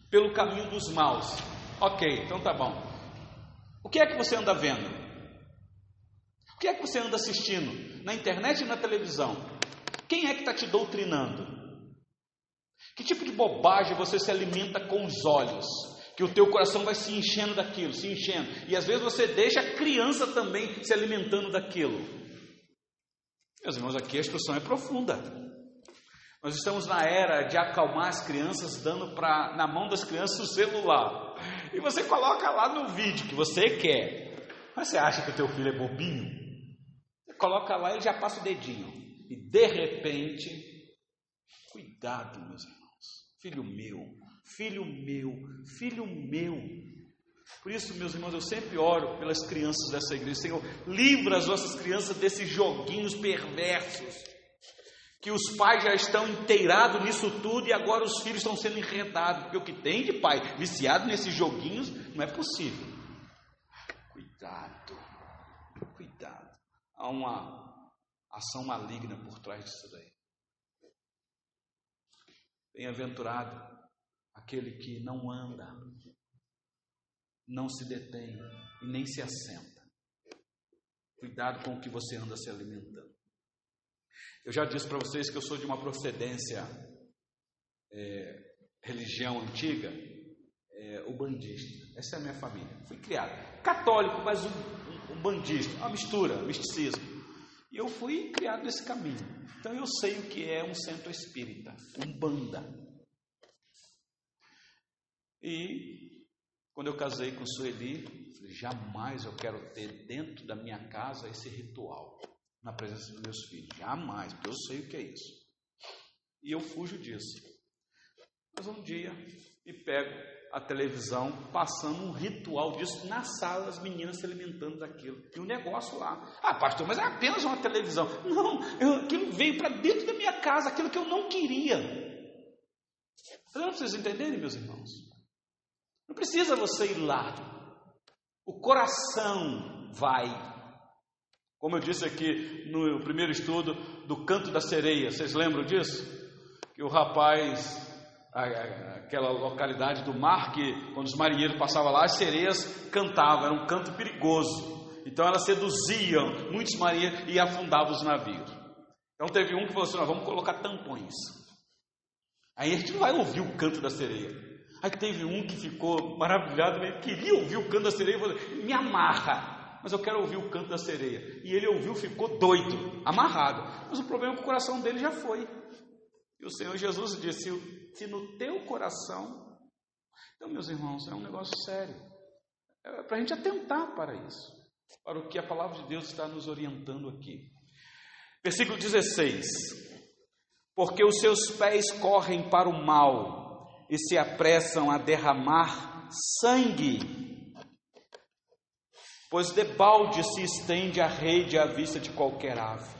pelo caminho dos maus. Ok, então tá bom. O que é que você anda vendo? O que é que você anda assistindo? Na internet e na televisão? Quem é que está te doutrinando? Que tipo de bobagem você se alimenta com os olhos? Que o teu coração vai se enchendo daquilo, se enchendo. E às vezes você deixa a criança também se alimentando daquilo. Meus irmãos, aqui a instrução é profunda. Nós estamos na era de acalmar as crianças, dando pra, na mão das crianças o celular. E você coloca lá no vídeo que você quer. Mas você acha que o teu filho é bobinho? Você coloca lá e já passa o dedinho. E de repente, cuidado, meus irmãos. Filho meu, filho meu, filho meu. Por isso, meus irmãos, eu sempre oro pelas crianças dessa igreja. Senhor, livra as nossas crianças desses joguinhos perversos. Que os pais já estão inteirados nisso tudo e agora os filhos estão sendo enredados. Porque o que tem de pai viciado nesses joguinhos não é possível. Cuidado, cuidado. Há uma ação maligna por trás disso daí. Bem-aventurado aquele que não anda, não se detém e nem se assenta. Cuidado com o que você anda se alimentando. Eu já disse para vocês que eu sou de uma procedência é, religião antiga, é, o bandista. Essa é a minha família. Fui criado católico, mas um, um, bandista, uma mistura, misticismo. E eu fui criado nesse caminho. Então eu sei o que é um centro espírita, um banda. E quando eu casei com Sueli, falei, jamais eu quero ter dentro da minha casa esse ritual na presença dos meus filhos. Jamais, porque eu sei o que é isso. E eu fujo disso. Mas um dia me pego a televisão passando um ritual disso na sala, as meninas se alimentando daquilo. E um negócio lá. Ah, pastor, mas é apenas uma televisão. Não, eu, aquilo veio para dentro da minha casa, aquilo que eu não queria. Não vocês entenderem, meus irmãos. Não precisa você ir lá. O coração vai como eu disse aqui no primeiro estudo do canto da sereia, vocês lembram disso? Que o rapaz, aquela localidade do mar, que quando os marinheiros passavam lá, as sereias cantavam, era um canto perigoso. Então elas seduziam muitos marinheiros e afundavam os navios. Então teve um que falou assim: nós vamos colocar tampões. Aí a gente não vai ouvir o canto da sereia. Aí teve um que ficou maravilhado, ele queria ouvir o canto da sereia falou: me amarra mas eu quero ouvir o canto da sereia. E ele ouviu, ficou doido, amarrado. Mas o problema é que o coração dele já foi. E o Senhor Jesus disse: se no teu coração. Então, meus irmãos, é um negócio sério. É para a gente atentar para isso, para o que a palavra de Deus está nos orientando aqui. Versículo 16: Porque os seus pés correm para o mal e se apressam a derramar sangue pois debalde se estende a rede à vista de qualquer ave.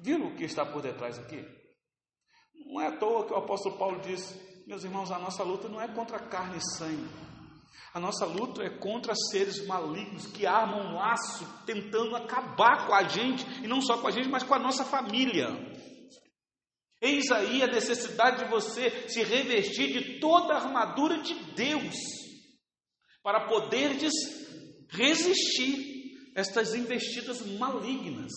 Viram o que está por detrás aqui? Não é à toa que o apóstolo Paulo diz: meus irmãos, a nossa luta não é contra carne e sangue. A nossa luta é contra seres malignos que armam um laço tentando acabar com a gente, e não só com a gente, mas com a nossa família. Eis aí a necessidade de você se revestir de toda a armadura de Deus para poderdes resistir estas investidas malignas.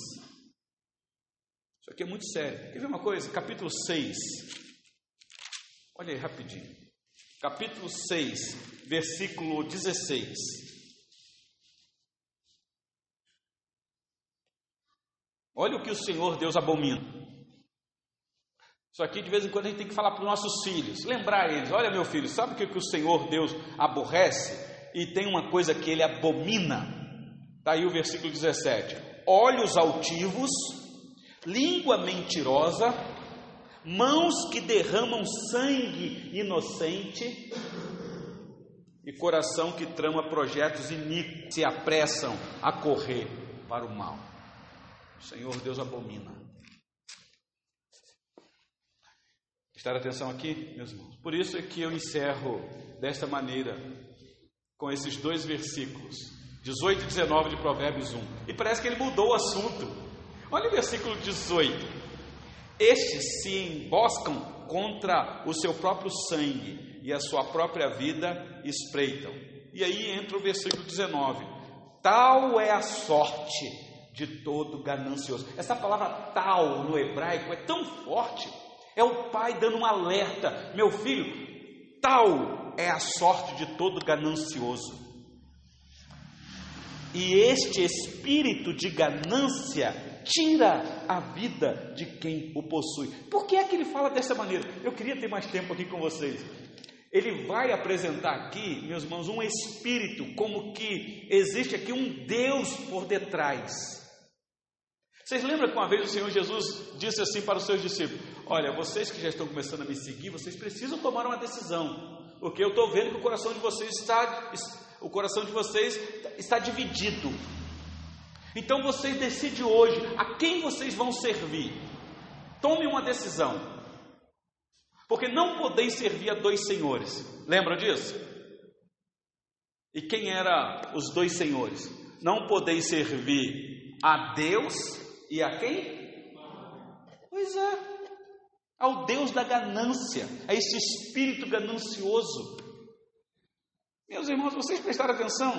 Isso aqui é muito sério. Quer ver uma coisa? Capítulo 6. Olha aí rapidinho. Capítulo 6, versículo 16. Olha o que o Senhor Deus abomina. Isso aqui de vez em quando a gente tem que falar para os nossos filhos, lembrar eles: olha, meu filho, sabe o que, que o Senhor Deus aborrece? e tem uma coisa que ele abomina. Está aí o versículo 17: olhos altivos, língua mentirosa, mãos que derramam sangue inocente e coração que trama projetos iníquos, se apressam a correr para o mal. O Senhor Deus abomina. Prestar atenção aqui, meus irmãos. Por isso é que eu encerro desta maneira com esses dois versículos, 18 e 19 de Provérbios 1. E parece que ele mudou o assunto. Olha o versículo 18: Estes se emboscam contra o seu próprio sangue e a sua própria vida espreitam. E aí entra o versículo 19: Tal é a sorte de todo ganancioso. Essa palavra tal no hebraico é tão forte. É o pai dando um alerta: Meu filho, tal é a sorte de todo ganancioso. E este espírito de ganância tira a vida de quem o possui. Por que é que ele fala dessa maneira? Eu queria ter mais tempo aqui com vocês. Ele vai apresentar aqui, meus irmãos, um espírito, como que existe aqui um Deus por detrás. Vocês lembram que uma vez o Senhor Jesus disse assim para os seus discípulos: Olha, vocês que já estão começando a me seguir, vocês precisam tomar uma decisão porque eu estou vendo que o coração de vocês está, o coração de vocês está dividido. Então vocês decidem hoje a quem vocês vão servir. Tome uma decisão. Porque não podeis servir a dois senhores. Lembra disso? E quem eram os dois senhores? Não podeis servir a Deus e a quem? Pois é, ao Deus da ganância, a esse espírito ganancioso. Meus irmãos, vocês prestaram atenção?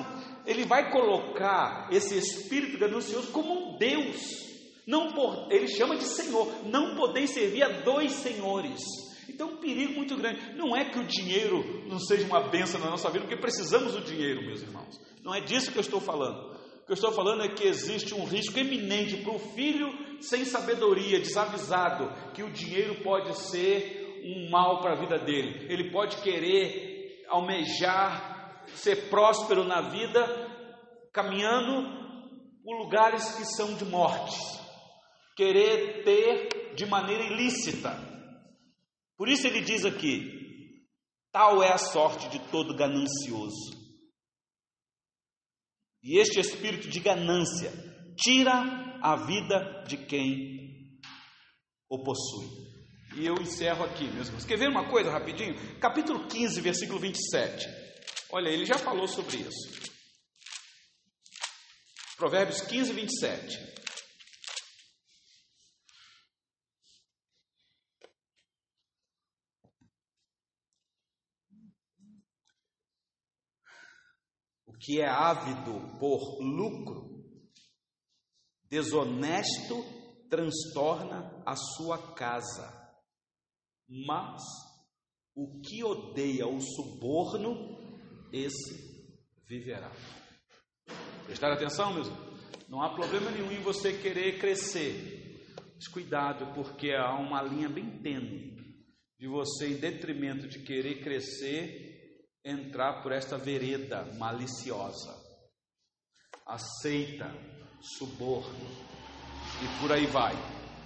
Ele vai colocar esse espírito ganancioso como um Deus. Não por, ele chama de Senhor. Não podeis servir a dois senhores. Então, um perigo muito grande. Não é que o dinheiro não seja uma benção na nossa vida, porque precisamos do dinheiro, meus irmãos. Não é disso que eu estou falando. Que eu estou falando é que existe um risco eminente para o filho sem sabedoria, desavisado, que o dinheiro pode ser um mal para a vida dele. Ele pode querer almejar ser próspero na vida, caminhando por lugares que são de morte, querer ter de maneira ilícita. Por isso ele diz aqui: tal é a sorte de todo ganancioso. E este espírito de ganância tira a vida de quem o possui. E eu encerro aqui, meus irmãos. Quer ver uma coisa rapidinho? Capítulo 15, versículo 27. Olha, ele já falou sobre isso. Provérbios 15, 27. Que é ávido por lucro, desonesto transtorna a sua casa, mas o que odeia o suborno, esse viverá. Prestar atenção, meus Não há problema nenhum em você querer crescer. Mas cuidado, porque há uma linha bem tênue de você, em detrimento de querer crescer, entrar por esta vereda maliciosa, aceita suborno e por aí vai.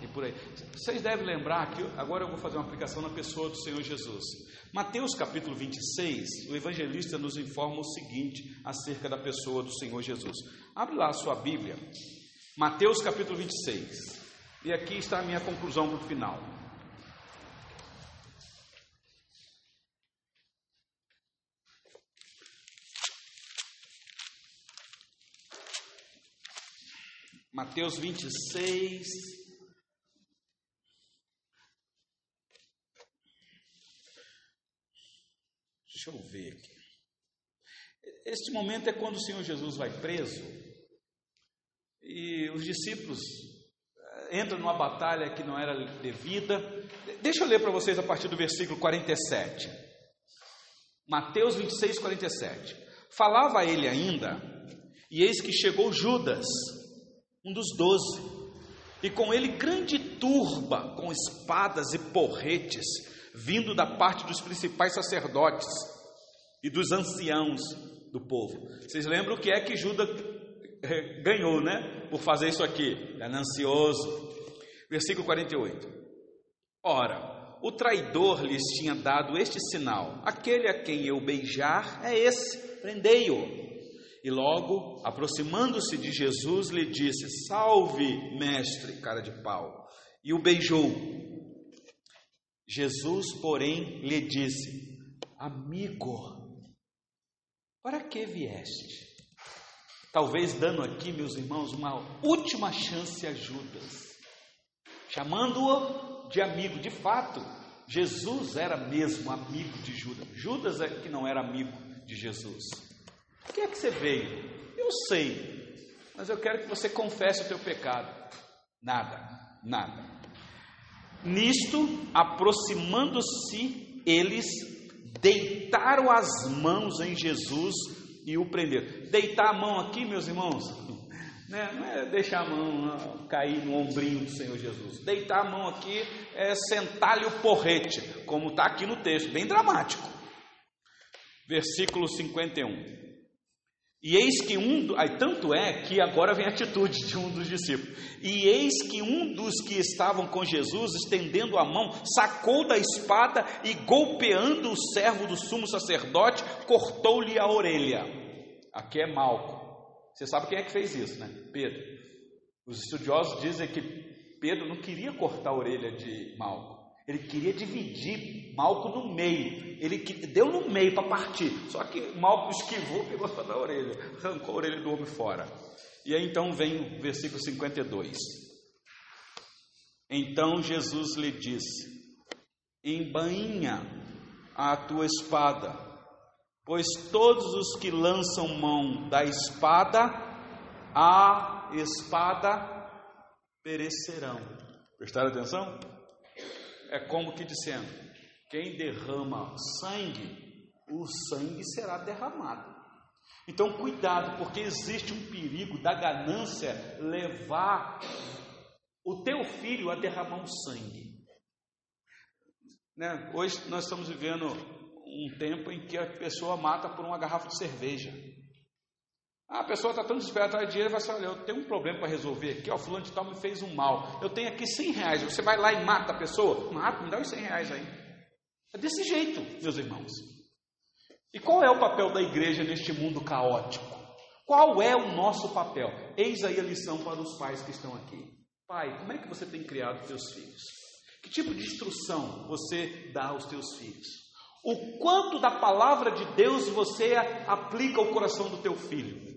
E por aí. Vocês devem lembrar que agora eu vou fazer uma aplicação na pessoa do Senhor Jesus. Mateus capítulo 26, o evangelista nos informa o seguinte acerca da pessoa do Senhor Jesus. Abre lá a sua Bíblia. Mateus capítulo 26. E aqui está a minha conclusão para o final. Mateus 26. Deixa eu ver aqui. Este momento é quando o Senhor Jesus vai preso e os discípulos eh, entram numa batalha que não era devida. Deixa eu ler para vocês a partir do versículo 47. Mateus 26, 47. Falava ele ainda, e eis que chegou Judas um dos doze, e com ele grande turba com espadas e porretes, vindo da parte dos principais sacerdotes e dos anciãos do povo. Vocês lembram o que é que Judas eh, ganhou, né? Por fazer isso aqui, ganancioso. Versículo 48. Ora, o traidor lhes tinha dado este sinal: aquele a quem eu beijar é esse, prendei-o. E logo, aproximando-se de Jesus, lhe disse: Salve, mestre, cara de pau. E o beijou. Jesus, porém, lhe disse: Amigo, para que vieste? Talvez dando aqui, meus irmãos, uma última chance a Judas, chamando-o de amigo. De fato, Jesus era mesmo amigo de Judas. Judas é que não era amigo de Jesus. O que é que você veio? Eu sei, mas eu quero que você confesse o teu pecado. Nada, nada. Nisto, aproximando-se, eles deitaram as mãos em Jesus e o prenderam. Deitar a mão aqui, meus irmãos, né? não é deixar a mão cair no ombrinho do Senhor Jesus. Deitar a mão aqui é sentar-lhe o porrete, como está aqui no texto, bem dramático. Versículo 51. E eis que um, aí, tanto é que agora vem a atitude de um dos discípulos. E eis que um dos que estavam com Jesus, estendendo a mão, sacou da espada e golpeando o servo do sumo sacerdote, cortou-lhe a orelha. Aqui é Malco. Você sabe quem é que fez isso, né? Pedro. Os estudiosos dizem que Pedro não queria cortar a orelha de Malco. Ele queria dividir Malco no meio. Ele deu no meio para partir. Só que Malco esquivou, pegou só da orelha, arrancou a orelha do homem fora. E aí então vem o versículo 52. Então Jesus lhe disse: Embainha a tua espada, pois todos os que lançam mão da espada, a espada perecerão. Prestaram atenção? É como que dizendo: quem derrama sangue, o sangue será derramado. Então, cuidado, porque existe um perigo da ganância levar o teu filho a derramar um sangue. Né? Hoje nós estamos vivendo um tempo em que a pessoa mata por uma garrafa de cerveja. Ah, a pessoa está tão desesperada de dinheiro, vai falar, olha, eu tenho um problema para resolver aqui, ó, fulano de tal me fez um mal, eu tenho aqui 100 reais, você vai lá e mata a pessoa? Mata, me dá os 100 reais aí. É desse jeito, meus irmãos. E qual é o papel da igreja neste mundo caótico? Qual é o nosso papel? Eis aí a lição para os pais que estão aqui. Pai, como é que você tem criado teus filhos? Que tipo de instrução você dá aos teus filhos? O quanto da palavra de Deus você aplica ao coração do teu filho?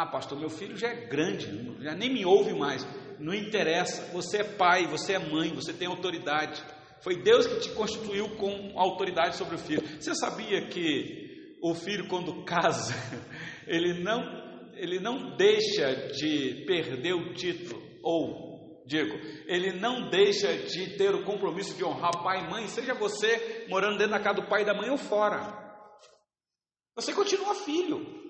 Ah, pastor, meu filho já é grande, já nem me ouve mais. Não interessa, você é pai, você é mãe, você tem autoridade. Foi Deus que te constituiu com autoridade sobre o filho. Você sabia que o filho, quando casa, ele não, ele não deixa de perder o título, ou, digo, ele não deixa de ter o compromisso de honrar pai e mãe, seja você morando dentro da casa do pai e da mãe ou fora. Você continua filho.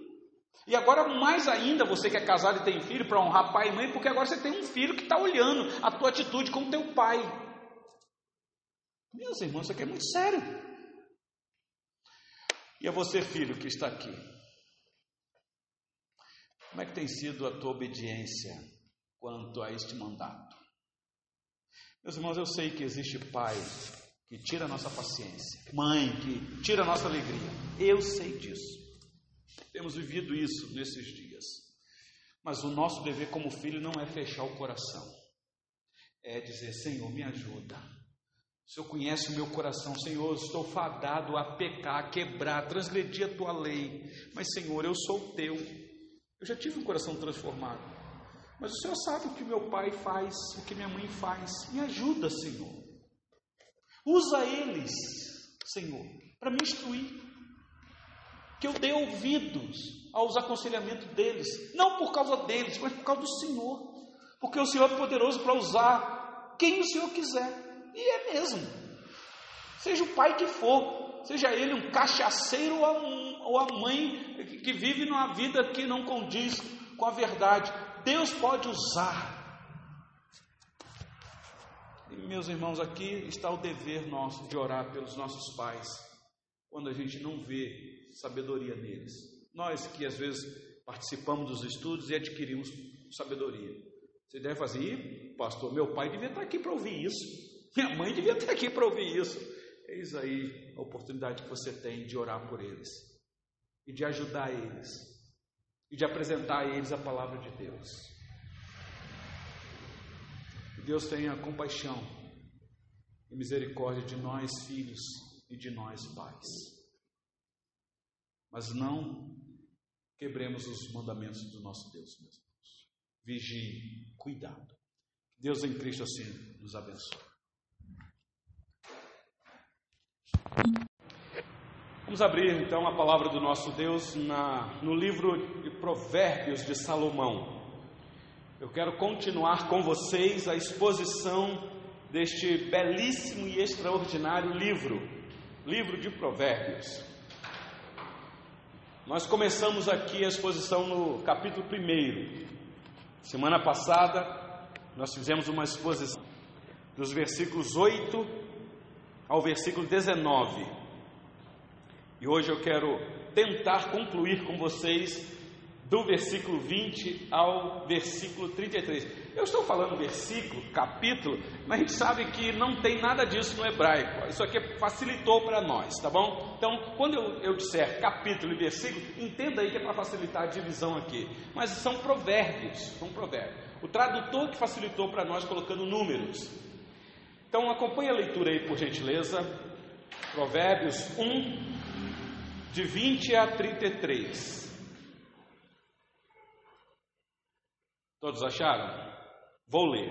E agora, mais ainda, você que é casado e tem filho, para honrar pai e mãe, porque agora você tem um filho que está olhando a tua atitude como teu pai. Meus irmãos, isso aqui é muito sério. E a você, filho, que está aqui, como é que tem sido a tua obediência quanto a este mandato? Meus irmãos, eu sei que existe pai que tira a nossa paciência, mãe que tira a nossa alegria. Eu sei disso. Temos vivido isso nesses dias. Mas o nosso dever como filho não é fechar o coração, é dizer: Senhor, me ajuda. O Senhor conhece o meu coração, Senhor, estou fadado a pecar, a quebrar, a transgredir a tua lei. Mas, Senhor, eu sou teu. Eu já tive um coração transformado. Mas o Senhor sabe o que meu pai faz, o que minha mãe faz. Me ajuda, Senhor. Usa eles, Senhor, para me instruir que eu dê ouvidos aos aconselhamentos deles, não por causa deles, mas por causa do Senhor, porque o Senhor é poderoso para usar quem o Senhor quiser, e é mesmo, seja o pai que for, seja ele um cachaceiro ou a, ou a mãe que vive numa vida que não condiz com a verdade, Deus pode usar. E meus irmãos, aqui está o dever nosso de orar pelos nossos pais, quando a gente não vê sabedoria neles. Nós que às vezes participamos dos estudos e adquirimos sabedoria. Você deve fazer, pastor, meu pai devia estar aqui para ouvir isso, minha mãe devia estar aqui para ouvir isso. Eis aí a oportunidade que você tem de orar por eles e de ajudar eles e de apresentar a eles a palavra de Deus. Que Deus tenha compaixão e misericórdia de nós, filhos, e de nós, pais. Mas não quebremos os mandamentos do nosso Deus, meus irmãos. Vigie, cuidado. Deus em Cristo assim nos abençoe. Vamos abrir então a palavra do nosso Deus na, no livro de Provérbios de Salomão. Eu quero continuar com vocês a exposição deste belíssimo e extraordinário livro, livro de Provérbios. Nós começamos aqui a exposição no capítulo 1. Semana passada, nós fizemos uma exposição dos versículos 8 ao versículo 19. E hoje eu quero tentar concluir com vocês do versículo 20 ao versículo 33. Eu estou falando versículo, capítulo, mas a gente sabe que não tem nada disso no hebraico. Isso aqui facilitou para nós, tá bom? Então, quando eu, eu disser capítulo e versículo, entenda aí que é para facilitar a divisão aqui. Mas são provérbios, são provérbios. O tradutor que facilitou para nós colocando números. Então, acompanhe a leitura aí, por gentileza. Provérbios 1, de 20 a 33. Todos acharam? Vou ler.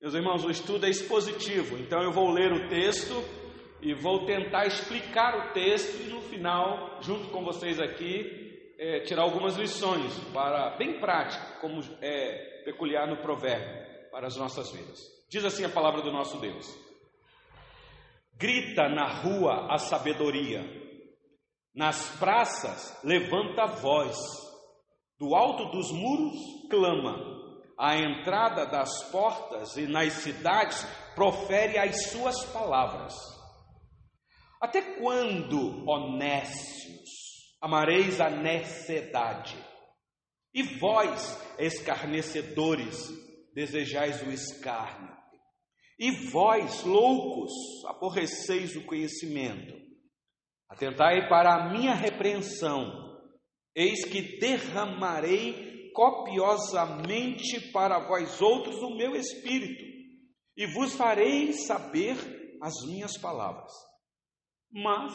Meus irmãos, o estudo é expositivo, então eu vou ler o texto e vou tentar explicar o texto e no final, junto com vocês aqui, é, tirar algumas lições para bem prático, como é peculiar no provérbio para as nossas vidas. Diz assim a palavra do nosso Deus: Grita na rua a sabedoria, nas praças levanta a voz, do alto dos muros clama à entrada das portas e nas cidades, profere as suas palavras. Até quando, honestos, amareis a necessidade? E vós, escarnecedores, desejais o escárnio? E vós, loucos, aborreceis o conhecimento? Atentai para a minha repreensão, eis que derramarei copiosamente para vós outros o meu espírito, e vos farei saber as minhas palavras. Mas,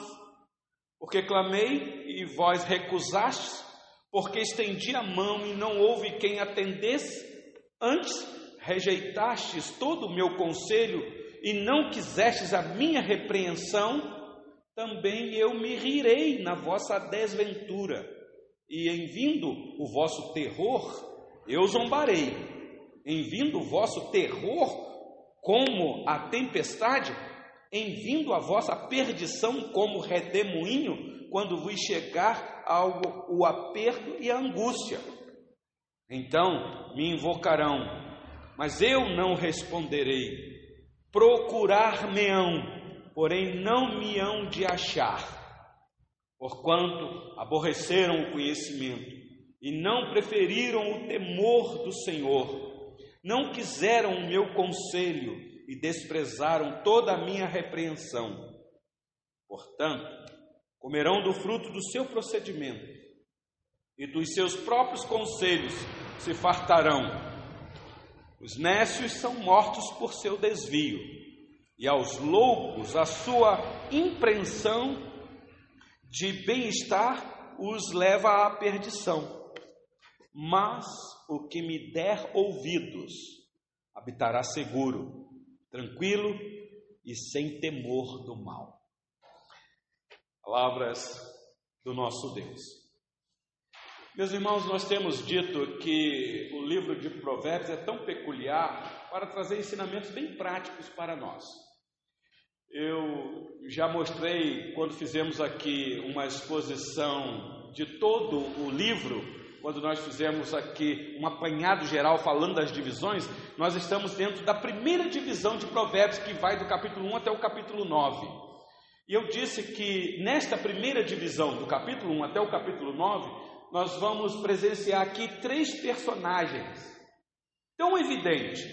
porque clamei e vós recusastes, porque estendi a mão e não houve quem atendesse, antes rejeitastes todo o meu conselho e não quisestes a minha repreensão, também eu me rirei na vossa desventura e em vindo o vosso terror, eu zombarei. Em vindo o vosso terror, como a tempestade, em vindo a vossa perdição como redemoinho, quando vos chegar ao, o aperto e a angústia. Então me invocarão, mas eu não responderei. Procurar-me-ão, porém não me hão de achar porquanto aborreceram o conhecimento e não preferiram o temor do Senhor, não quiseram o meu conselho e desprezaram toda a minha repreensão. Portanto, comerão do fruto do seu procedimento e dos seus próprios conselhos se fartarão. Os nécios são mortos por seu desvio, e aos loucos a sua impressão de bem-estar os leva à perdição. Mas o que me der ouvidos habitará seguro, tranquilo e sem temor do mal. Palavras do nosso Deus. Meus irmãos, nós temos dito que o livro de Provérbios é tão peculiar para trazer ensinamentos bem práticos para nós. Eu já mostrei quando fizemos aqui uma exposição de todo o livro, quando nós fizemos aqui um apanhado geral falando das divisões, nós estamos dentro da primeira divisão de Provérbios que vai do capítulo 1 até o capítulo 9. E eu disse que nesta primeira divisão, do capítulo 1 até o capítulo 9, nós vamos presenciar aqui três personagens tão evidentes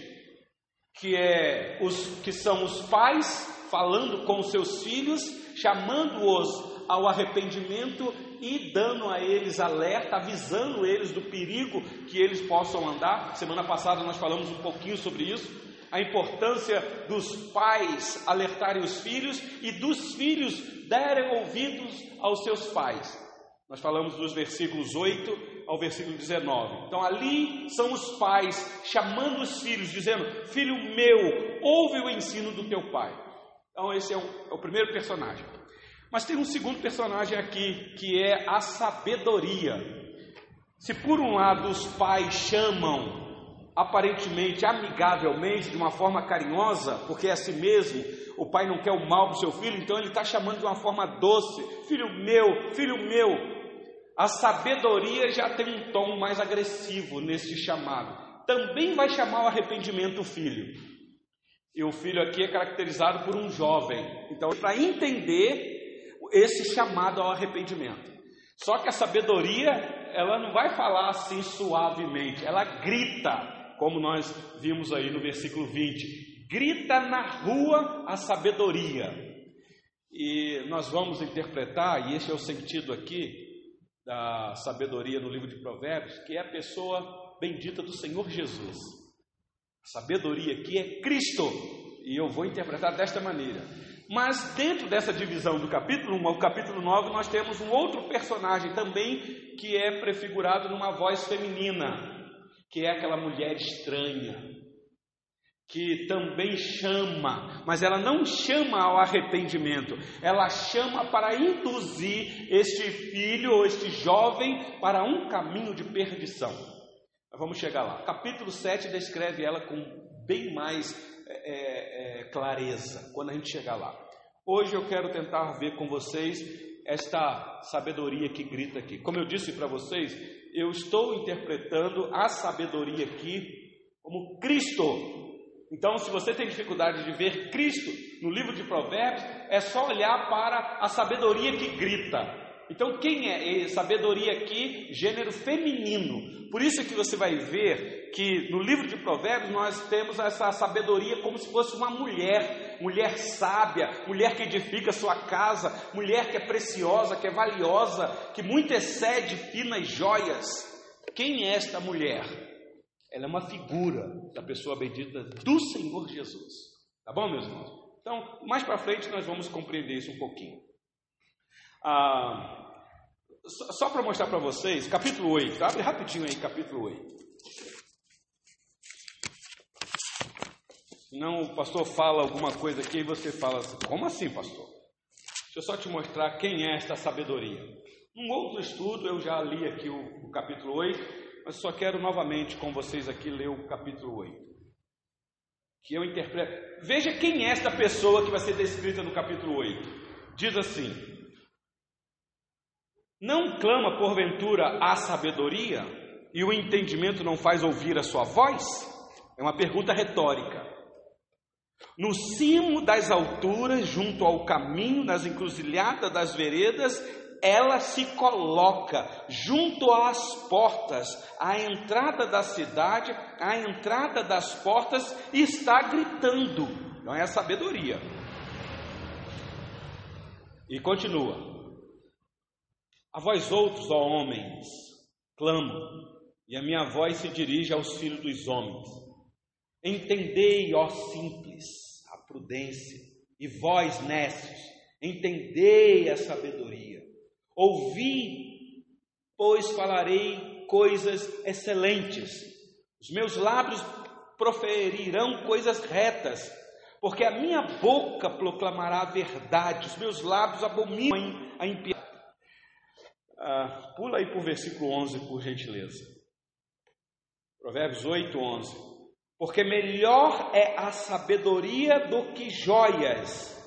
que é os que são os pais falando com seus filhos, chamando-os ao arrependimento e dando a eles alerta, avisando eles do perigo que eles possam andar. Semana passada nós falamos um pouquinho sobre isso, a importância dos pais alertarem os filhos e dos filhos derem ouvidos aos seus pais. Nós falamos dos versículos 8 ao versículo 19. Então ali são os pais chamando os filhos, dizendo: Filho meu, ouve o ensino do teu pai. Então, esse é o, é o primeiro personagem. Mas tem um segundo personagem aqui, que é a sabedoria. Se por um lado os pais chamam aparentemente, amigavelmente, de uma forma carinhosa, porque é assim mesmo, o pai não quer o mal do seu filho, então ele está chamando de uma forma doce: filho meu, filho meu. A sabedoria já tem um tom mais agressivo neste chamado. Também vai chamar o arrependimento o filho. E o filho aqui é caracterizado por um jovem. Então, para entender esse chamado ao arrependimento. Só que a sabedoria, ela não vai falar assim suavemente, ela grita, como nós vimos aí no versículo 20. Grita na rua a sabedoria. E nós vamos interpretar, e esse é o sentido aqui da sabedoria no livro de Provérbios, que é a pessoa bendita do Senhor Jesus. Sabedoria aqui é Cristo, e eu vou interpretar desta maneira. Mas dentro dessa divisão do capítulo 1 ao capítulo 9, nós temos um outro personagem também que é prefigurado numa voz feminina, que é aquela mulher estranha, que também chama, mas ela não chama ao arrependimento, ela chama para induzir este filho ou este jovem para um caminho de perdição. Vamos chegar lá. Capítulo 7 descreve ela com bem mais é, é, é, clareza quando a gente chegar lá. Hoje eu quero tentar ver com vocês esta sabedoria que grita aqui. Como eu disse para vocês, eu estou interpretando a sabedoria aqui como Cristo então, se você tem dificuldade de ver Cristo no livro de Provérbios, é só olhar para a sabedoria que grita. Então, quem é sabedoria aqui? Gênero feminino. Por isso que você vai ver que no livro de Provérbios nós temos essa sabedoria como se fosse uma mulher, mulher sábia, mulher que edifica sua casa, mulher que é preciosa, que é valiosa, que muito excede finas joias. Quem é esta mulher? Ela é uma figura da pessoa bendita do Senhor Jesus. Tá bom, meus irmãos? Então, mais para frente nós vamos compreender isso um pouquinho. Ah, só para mostrar para vocês, capítulo 8, abre rapidinho aí, capítulo 8. Senão o pastor fala alguma coisa aqui e você fala assim, como assim, pastor? Deixa eu só te mostrar quem é esta sabedoria. Num outro estudo, eu já li aqui o, o capítulo 8, mas só quero novamente com vocês aqui ler o capítulo 8. Que eu interpreto. Veja quem é esta pessoa que vai ser descrita no capítulo 8. Diz assim: Não clama porventura a sabedoria e o entendimento não faz ouvir a sua voz? É uma pergunta retórica. No cimo das alturas, junto ao caminho, nas encruzilhadas das veredas, ela se coloca junto às portas, à entrada da cidade, à entrada das portas, e está gritando. Não é a sabedoria. E continua: A vós outros, ó homens, clamo, e a minha voz se dirige aos filhos dos homens. Entendei, ó simples, a prudência, e vós, nécios, entendei a sabedoria. Ouvi, pois falarei coisas excelentes. Os meus lábios proferirão coisas retas, porque a minha boca proclamará a verdade, os meus lábios abominam a impiedade. Ah, pula aí para o versículo 11, por gentileza. Provérbios 8, 11. Porque melhor é a sabedoria do que joias,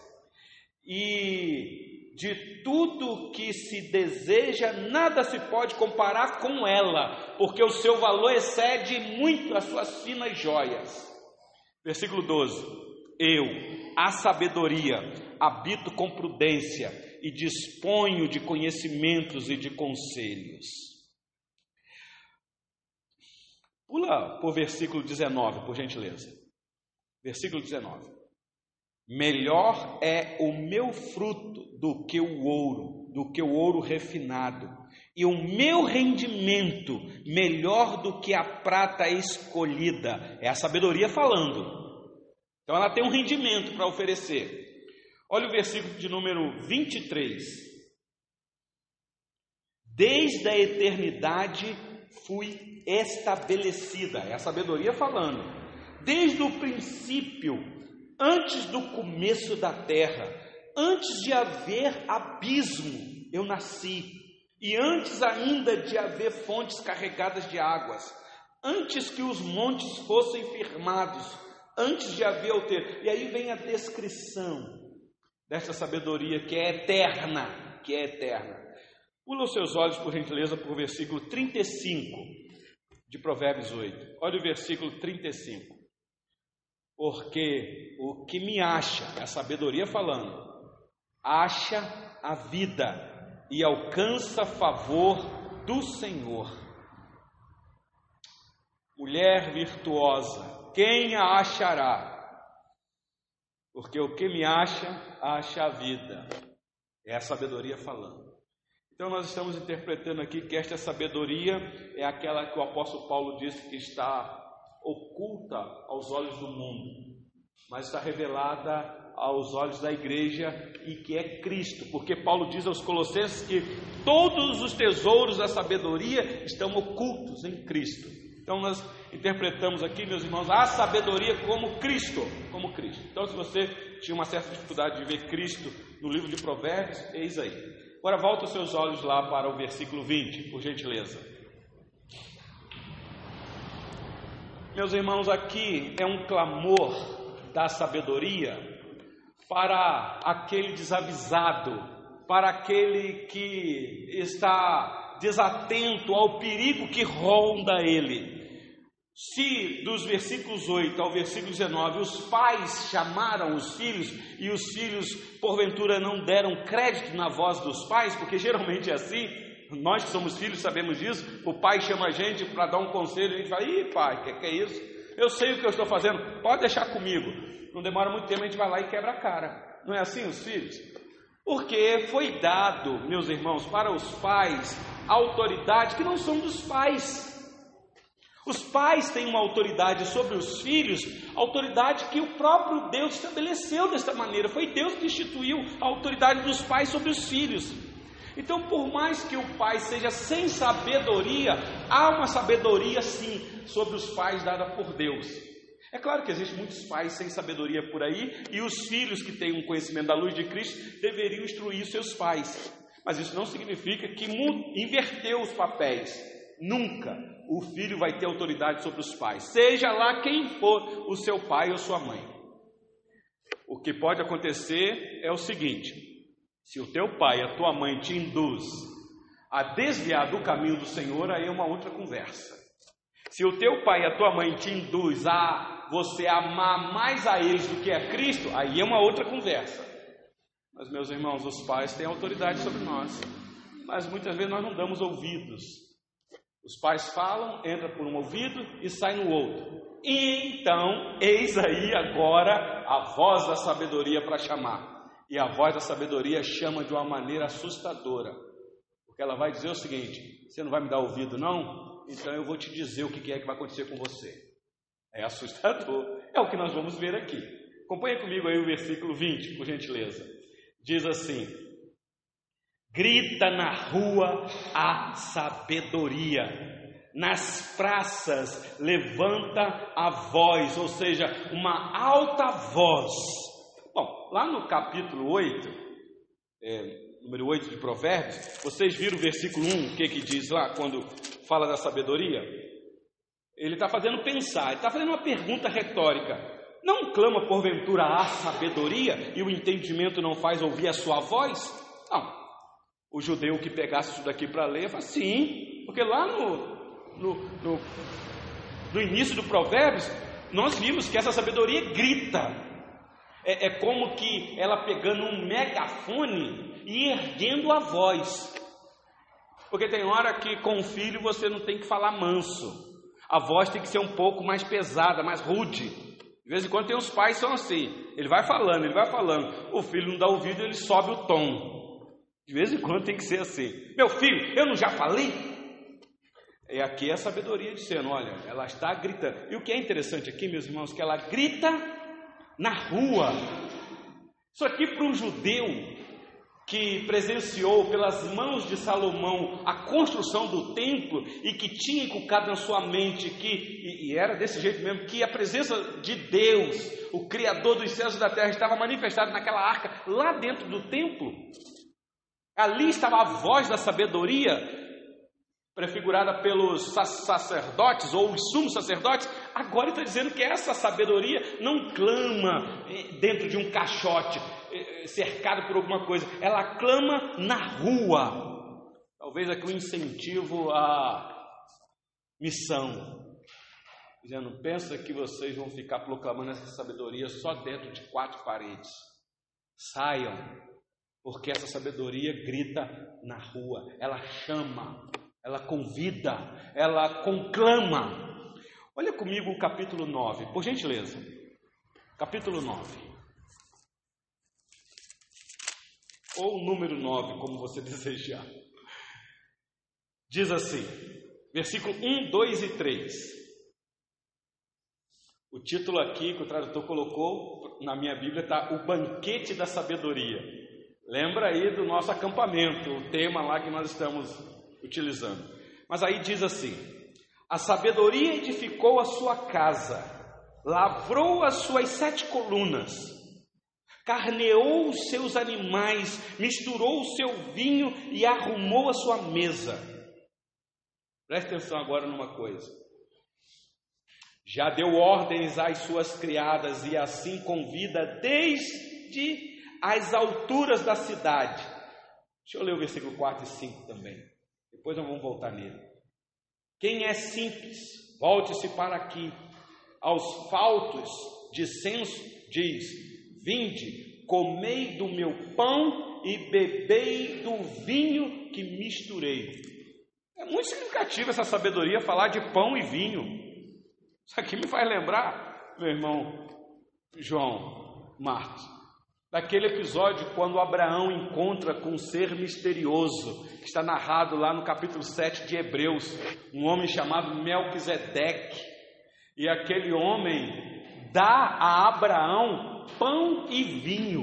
e de tudo que se deseja, nada se pode comparar com ela, porque o seu valor excede muito as suas finas joias. Versículo 12: Eu, a sabedoria, habito com prudência e disponho de conhecimentos e de conselhos. Pula por versículo 19, por gentileza. Versículo 19. Melhor é o meu fruto do que o ouro, do que o ouro refinado, e o meu rendimento melhor do que a prata escolhida. É a sabedoria falando. Então ela tem um rendimento para oferecer. Olha o versículo de número 23. Desde a eternidade fui estabelecida. É a sabedoria falando. Desde o princípio Antes do começo da terra, antes de haver abismo, eu nasci. E antes ainda de haver fontes carregadas de águas, antes que os montes fossem firmados, antes de haver o ter. E aí vem a descrição dessa sabedoria que é eterna, que é eterna. Pula os seus olhos, por gentileza, para o versículo 35 de Provérbios 8. Olha o versículo 35. Porque o que me acha, é a sabedoria falando, acha a vida e alcança favor do Senhor. Mulher virtuosa, quem a achará? Porque o que me acha, acha a vida. É a sabedoria falando. Então nós estamos interpretando aqui que esta sabedoria é aquela que o apóstolo Paulo disse que está oculta aos olhos do mundo, mas está revelada aos olhos da igreja e que é Cristo, porque Paulo diz aos Colossenses que todos os tesouros da sabedoria estão ocultos em Cristo. Então nós interpretamos aqui, meus irmãos, a sabedoria como Cristo, como Cristo. Então se você tinha uma certa dificuldade de ver Cristo no livro de Provérbios, eis aí. Agora volta os seus olhos lá para o versículo 20, por gentileza. Meus irmãos, aqui é um clamor da sabedoria para aquele desavisado, para aquele que está desatento ao perigo que ronda ele. Se dos versículos 8 ao versículo 19 os pais chamaram os filhos e os filhos porventura não deram crédito na voz dos pais, porque geralmente é assim, nós que somos filhos sabemos disso, o pai chama a gente para dar um conselho e a gente fala: ih, pai, o que, que é isso? Eu sei o que eu estou fazendo, pode deixar comigo. Não demora muito tempo, a gente vai lá e quebra a cara. Não é assim os filhos? Porque foi dado, meus irmãos, para os pais autoridade que não são dos pais. Os pais têm uma autoridade sobre os filhos, autoridade que o próprio Deus estabeleceu desta maneira. Foi Deus que instituiu a autoridade dos pais sobre os filhos. Então, por mais que o pai seja sem sabedoria, há uma sabedoria sim sobre os pais dada por Deus. É claro que existem muitos pais sem sabedoria por aí, e os filhos que têm um conhecimento da luz de Cristo deveriam instruir seus pais. Mas isso não significa que inverteu os papéis. Nunca o filho vai ter autoridade sobre os pais, seja lá quem for o seu pai ou sua mãe. O que pode acontecer é o seguinte: se o teu pai, a tua mãe te induz a desviar do caminho do Senhor, aí é uma outra conversa. Se o teu pai e a tua mãe te induz a você amar mais a eles do que a Cristo, aí é uma outra conversa. Mas, meus irmãos, os pais têm autoridade sobre nós, mas muitas vezes nós não damos ouvidos. Os pais falam, entra por um ouvido e sai no outro. E então, eis aí agora a voz da sabedoria para chamar. E a voz da sabedoria chama de uma maneira assustadora, porque ela vai dizer o seguinte: você não vai me dar ouvido, não? Então eu vou te dizer o que é que vai acontecer com você. É assustador, é o que nós vamos ver aqui. Acompanhe comigo aí o versículo 20, por gentileza. Diz assim: Grita na rua a sabedoria, nas praças levanta a voz, ou seja, uma alta voz Bom, lá no capítulo 8, é, número 8 de Provérbios, vocês viram o versículo 1, o que, que diz lá, quando fala da sabedoria? Ele está fazendo pensar, ele está fazendo uma pergunta retórica. Não clama porventura a sabedoria e o entendimento não faz ouvir a sua voz? Não. O judeu que pegasse isso daqui para ler, fala sim, porque lá no, no, no, no início do Provérbios, nós vimos que essa sabedoria grita, é, é como que ela pegando um megafone e erguendo a voz. Porque tem hora que com o filho você não tem que falar manso. A voz tem que ser um pouco mais pesada, mais rude. De vez em quando tem os pais são assim. Ele vai falando, ele vai falando. O filho não dá ouvido, ele sobe o tom. De vez em quando tem que ser assim. Meu filho, eu não já falei? E aqui é a sabedoria dizendo, olha, ela está gritando. E o que é interessante aqui, meus irmãos, que ela grita na rua. Isso aqui para um judeu que presenciou pelas mãos de Salomão a construção do templo e que tinha inculcado na sua mente que, e, era desse jeito mesmo, que a presença de Deus, o Criador dos céus e da terra, estava manifestada naquela arca lá dentro do templo. Ali estava a voz da sabedoria prefigurada pelos sacerdotes ou os sumos sacerdotes, agora está dizendo que essa sabedoria não clama eh, dentro de um caixote, eh, eh, cercado por alguma coisa, ela clama na rua. Talvez aqui um incentivo à missão, dizendo: pensa que vocês vão ficar proclamando essa sabedoria só dentro de quatro paredes. Saiam, porque essa sabedoria grita na rua, ela chama, ela convida, ela conclama. Olha comigo o capítulo 9, por gentileza. Capítulo 9. Ou o número 9, como você desejar. Diz assim, versículo 1, 2 e 3. O título aqui que o tradutor colocou na minha Bíblia está O Banquete da Sabedoria. Lembra aí do nosso acampamento, o tema lá que nós estamos utilizando. Mas aí diz assim: A sabedoria edificou a sua casa, lavrou as suas sete colunas, carneou os seus animais, misturou o seu vinho e arrumou a sua mesa. Preste atenção agora numa coisa. Já deu ordens às suas criadas e assim convida desde as alturas da cidade. Deixa eu ler o versículo 4 e 5 também. Depois nós vamos voltar nele. Quem é simples, volte-se para aqui. Aos faltos de senso, diz: Vinde, comei do meu pão e bebei do vinho que misturei. É muito significativo essa sabedoria falar de pão e vinho. Isso aqui me faz lembrar, meu irmão João Marcos, daquele episódio quando Abraão encontra com um ser misterioso, que está narrado lá no capítulo 7 de Hebreus, um homem chamado Melquisedeque. E aquele homem dá a Abraão pão e vinho.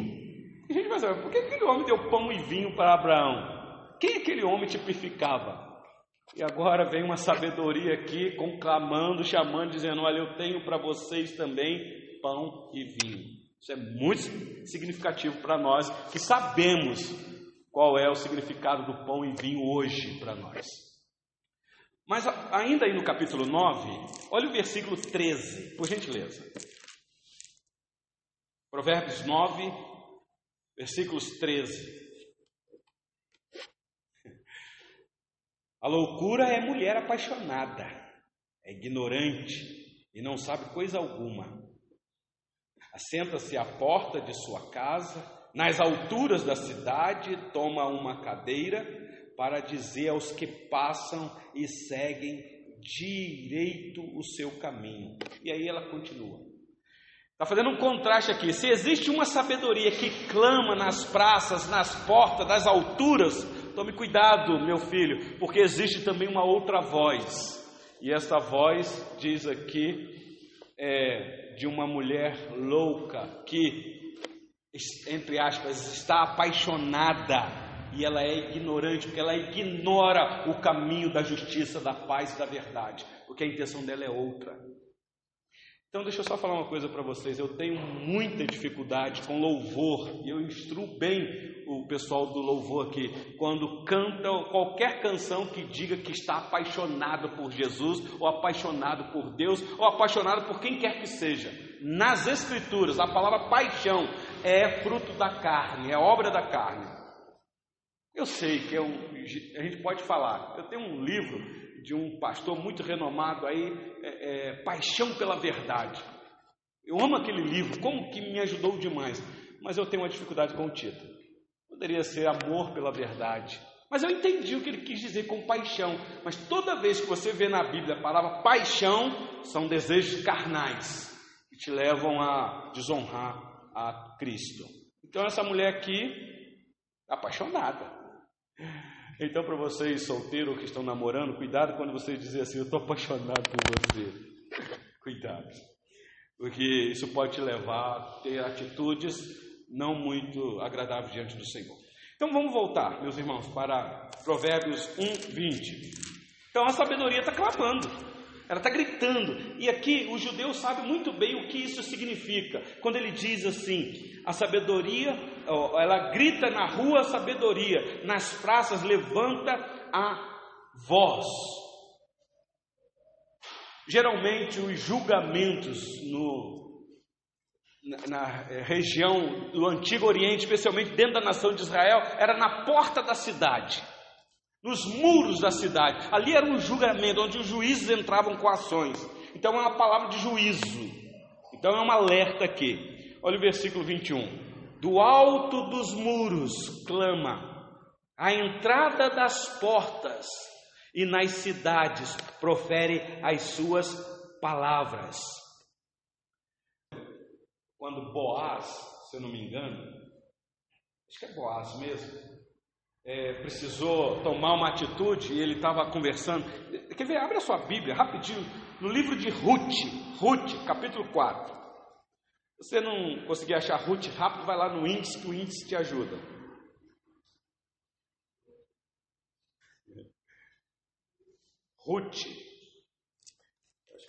E a gente vai saber, por que aquele homem deu pão e vinho para Abraão? Quem aquele homem tipificava? E agora vem uma sabedoria aqui, conclamando, chamando, dizendo: Olha, eu tenho para vocês também pão e vinho. Isso é muito significativo para nós que sabemos qual é o significado do pão e vinho hoje para nós. Mas ainda aí no capítulo 9, olha o versículo 13, por gentileza. Provérbios 9, versículos 13. A loucura é mulher apaixonada, é ignorante e não sabe coisa alguma. Assenta-se à porta de sua casa, nas alturas da cidade, toma uma cadeira para dizer aos que passam e seguem direito o seu caminho. E aí ela continua. Está fazendo um contraste aqui. Se existe uma sabedoria que clama nas praças, nas portas, das alturas, Tome cuidado, meu filho, porque existe também uma outra voz. E essa voz diz aqui é, de uma mulher louca que, entre aspas, está apaixonada e ela é ignorante, porque ela ignora o caminho da justiça, da paz e da verdade, porque a intenção dela é outra. Então, deixa eu só falar uma coisa para vocês. Eu tenho muita dificuldade com louvor, e eu instruo bem o pessoal do louvor aqui, quando canta qualquer canção que diga que está apaixonado por Jesus, ou apaixonado por Deus, ou apaixonado por quem quer que seja. Nas Escrituras, a palavra paixão é fruto da carne, é obra da carne. Eu sei que é um, a gente pode falar. Eu tenho um livro de um pastor muito renomado aí, é, é, Paixão pela Verdade. Eu amo aquele livro, como que me ajudou demais, mas eu tenho uma dificuldade com o título. Poderia ser Amor pela Verdade. Mas eu entendi o que ele quis dizer com paixão. Mas toda vez que você vê na Bíblia a palavra paixão, são desejos carnais que te levam a desonrar a Cristo. Então essa mulher aqui, apaixonada. Então, para vocês solteiros que estão namorando, cuidado quando vocês dizem assim: Eu estou apaixonado por você. cuidado, porque isso pode te levar a ter atitudes não muito agradáveis diante do Senhor. Então, vamos voltar, meus irmãos, para Provérbios 1, 20. Então, a sabedoria está clamando. Ela está gritando. E aqui o judeu sabe muito bem o que isso significa. Quando ele diz assim: a sabedoria, ela grita na rua a sabedoria, nas praças levanta a voz. Geralmente os julgamentos no, na, na eh, região do Antigo Oriente, especialmente dentro da nação de Israel, era na porta da cidade nos muros da cidade. Ali era um julgamento onde os juízes entravam com ações. Então é uma palavra de juízo. Então é um alerta aqui. Olha o versículo 21. Do alto dos muros clama, a entrada das portas e nas cidades profere as suas palavras. Quando Boaz, se eu não me engano, acho que é Boaz mesmo, é, precisou tomar uma atitude e ele estava conversando. Quer ver? Abre a sua Bíblia rapidinho no livro de Ruth, Ruth, capítulo 4. Se você não conseguir achar Ruth rápido, vai lá no índice que o índice te ajuda. Ruth,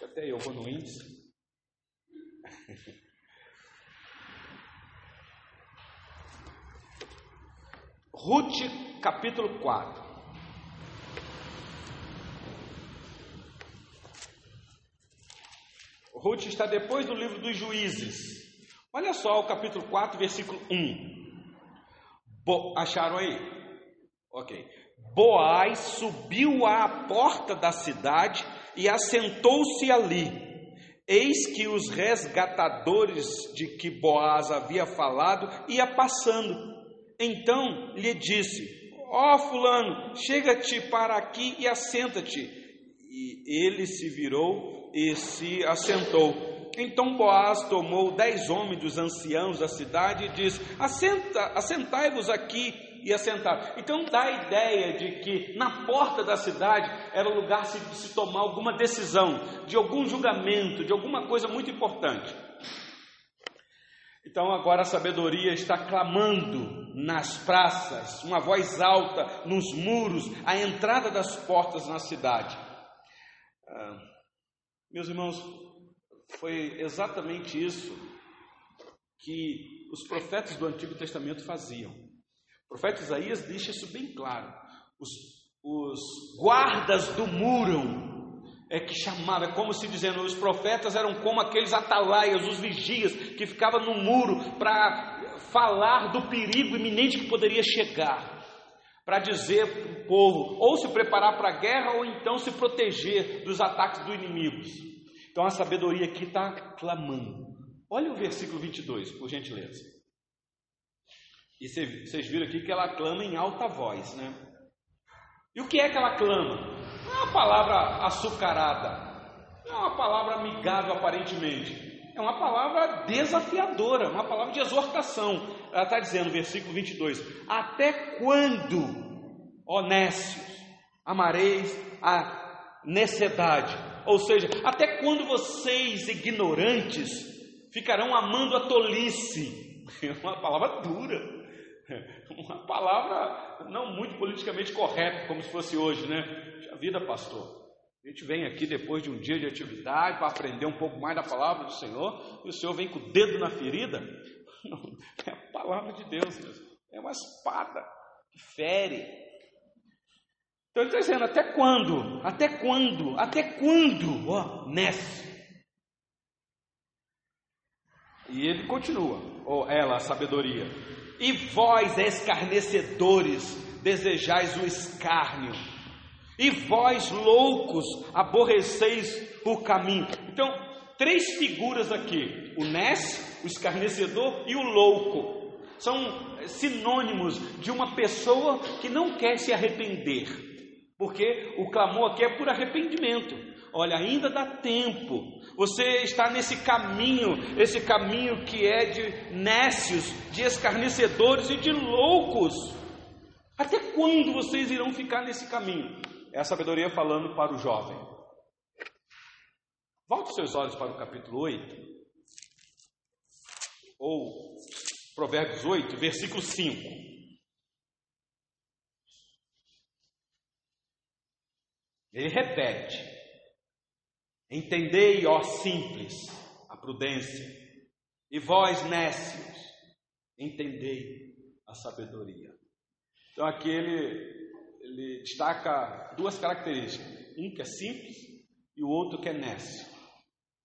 Até eu vou no índice. Ruth, capítulo 4. Ruth está depois do livro dos juízes. Olha só o capítulo 4, versículo 1. Bo, acharam aí? Ok. Boaz subiu à porta da cidade e assentou-se ali. Eis que os resgatadores de que Boaz havia falado ia passando. Então lhe disse: Ó oh, fulano, chega-te para aqui e assenta-te. E ele se virou e se assentou. Então Boaz tomou dez homens dos anciãos da cidade e disse: Assenta, assentai-vos aqui e assentar. Então dá a ideia de que na porta da cidade era o lugar de se tomar alguma decisão, de algum julgamento, de alguma coisa muito importante. Então agora a sabedoria está clamando nas praças, uma voz alta nos muros, à entrada das portas na cidade. Ah, meus irmãos, foi exatamente isso que os profetas do Antigo Testamento faziam. O profeta Isaías deixa isso bem claro. Os, os guardas do muro é que chamava, é como se dizendo, os profetas eram como aqueles atalaias, os vigias, que ficavam no muro para falar do perigo iminente que poderia chegar, para dizer para o povo, ou se preparar para a guerra, ou então se proteger dos ataques dos inimigos. Então a sabedoria aqui está clamando. Olha o versículo 22, por gentileza. E vocês viram aqui que ela clama em alta voz, né? E o que é que ela clama? Não é uma palavra açucarada, não é uma palavra amigável aparentemente, é uma palavra desafiadora, uma palavra de exortação. Ela está dizendo, versículo 22: Até quando, honestos, amareis a necessidade? Ou seja, até quando vocês, ignorantes, ficarão amando a tolice? É uma palavra dura, uma palavra não muito politicamente correta, como se fosse hoje, né? A vida, pastor. A gente vem aqui depois de um dia de atividade para aprender um pouco mais da palavra do Senhor, e o Senhor vem com o dedo na ferida. Não, é a palavra de Deus, é uma espada que fere, então ele está dizendo, até quando? Até quando? Até quando? Ó, oh. E ele continua, ou ela, a sabedoria. E vós, escarnecedores, desejais o escárnio. E vós, loucos, aborreceis o caminho. Então, três figuras aqui: o Ness, o escarnecedor e o louco. São sinônimos de uma pessoa que não quer se arrepender. Porque o clamor aqui é por arrependimento. Olha, ainda dá tempo. Você está nesse caminho, esse caminho que é de nécios, de escarnecedores e de loucos. Até quando vocês irão ficar nesse caminho? É a sabedoria falando para o jovem. Volte seus olhos para o capítulo 8. Ou Provérbios 8, versículo 5. Ele repete: Entendei, ó simples, a prudência, e vós, nécios, entendei a sabedoria. Então aqui ele, ele destaca duas características: um que é simples e o outro que é nécio.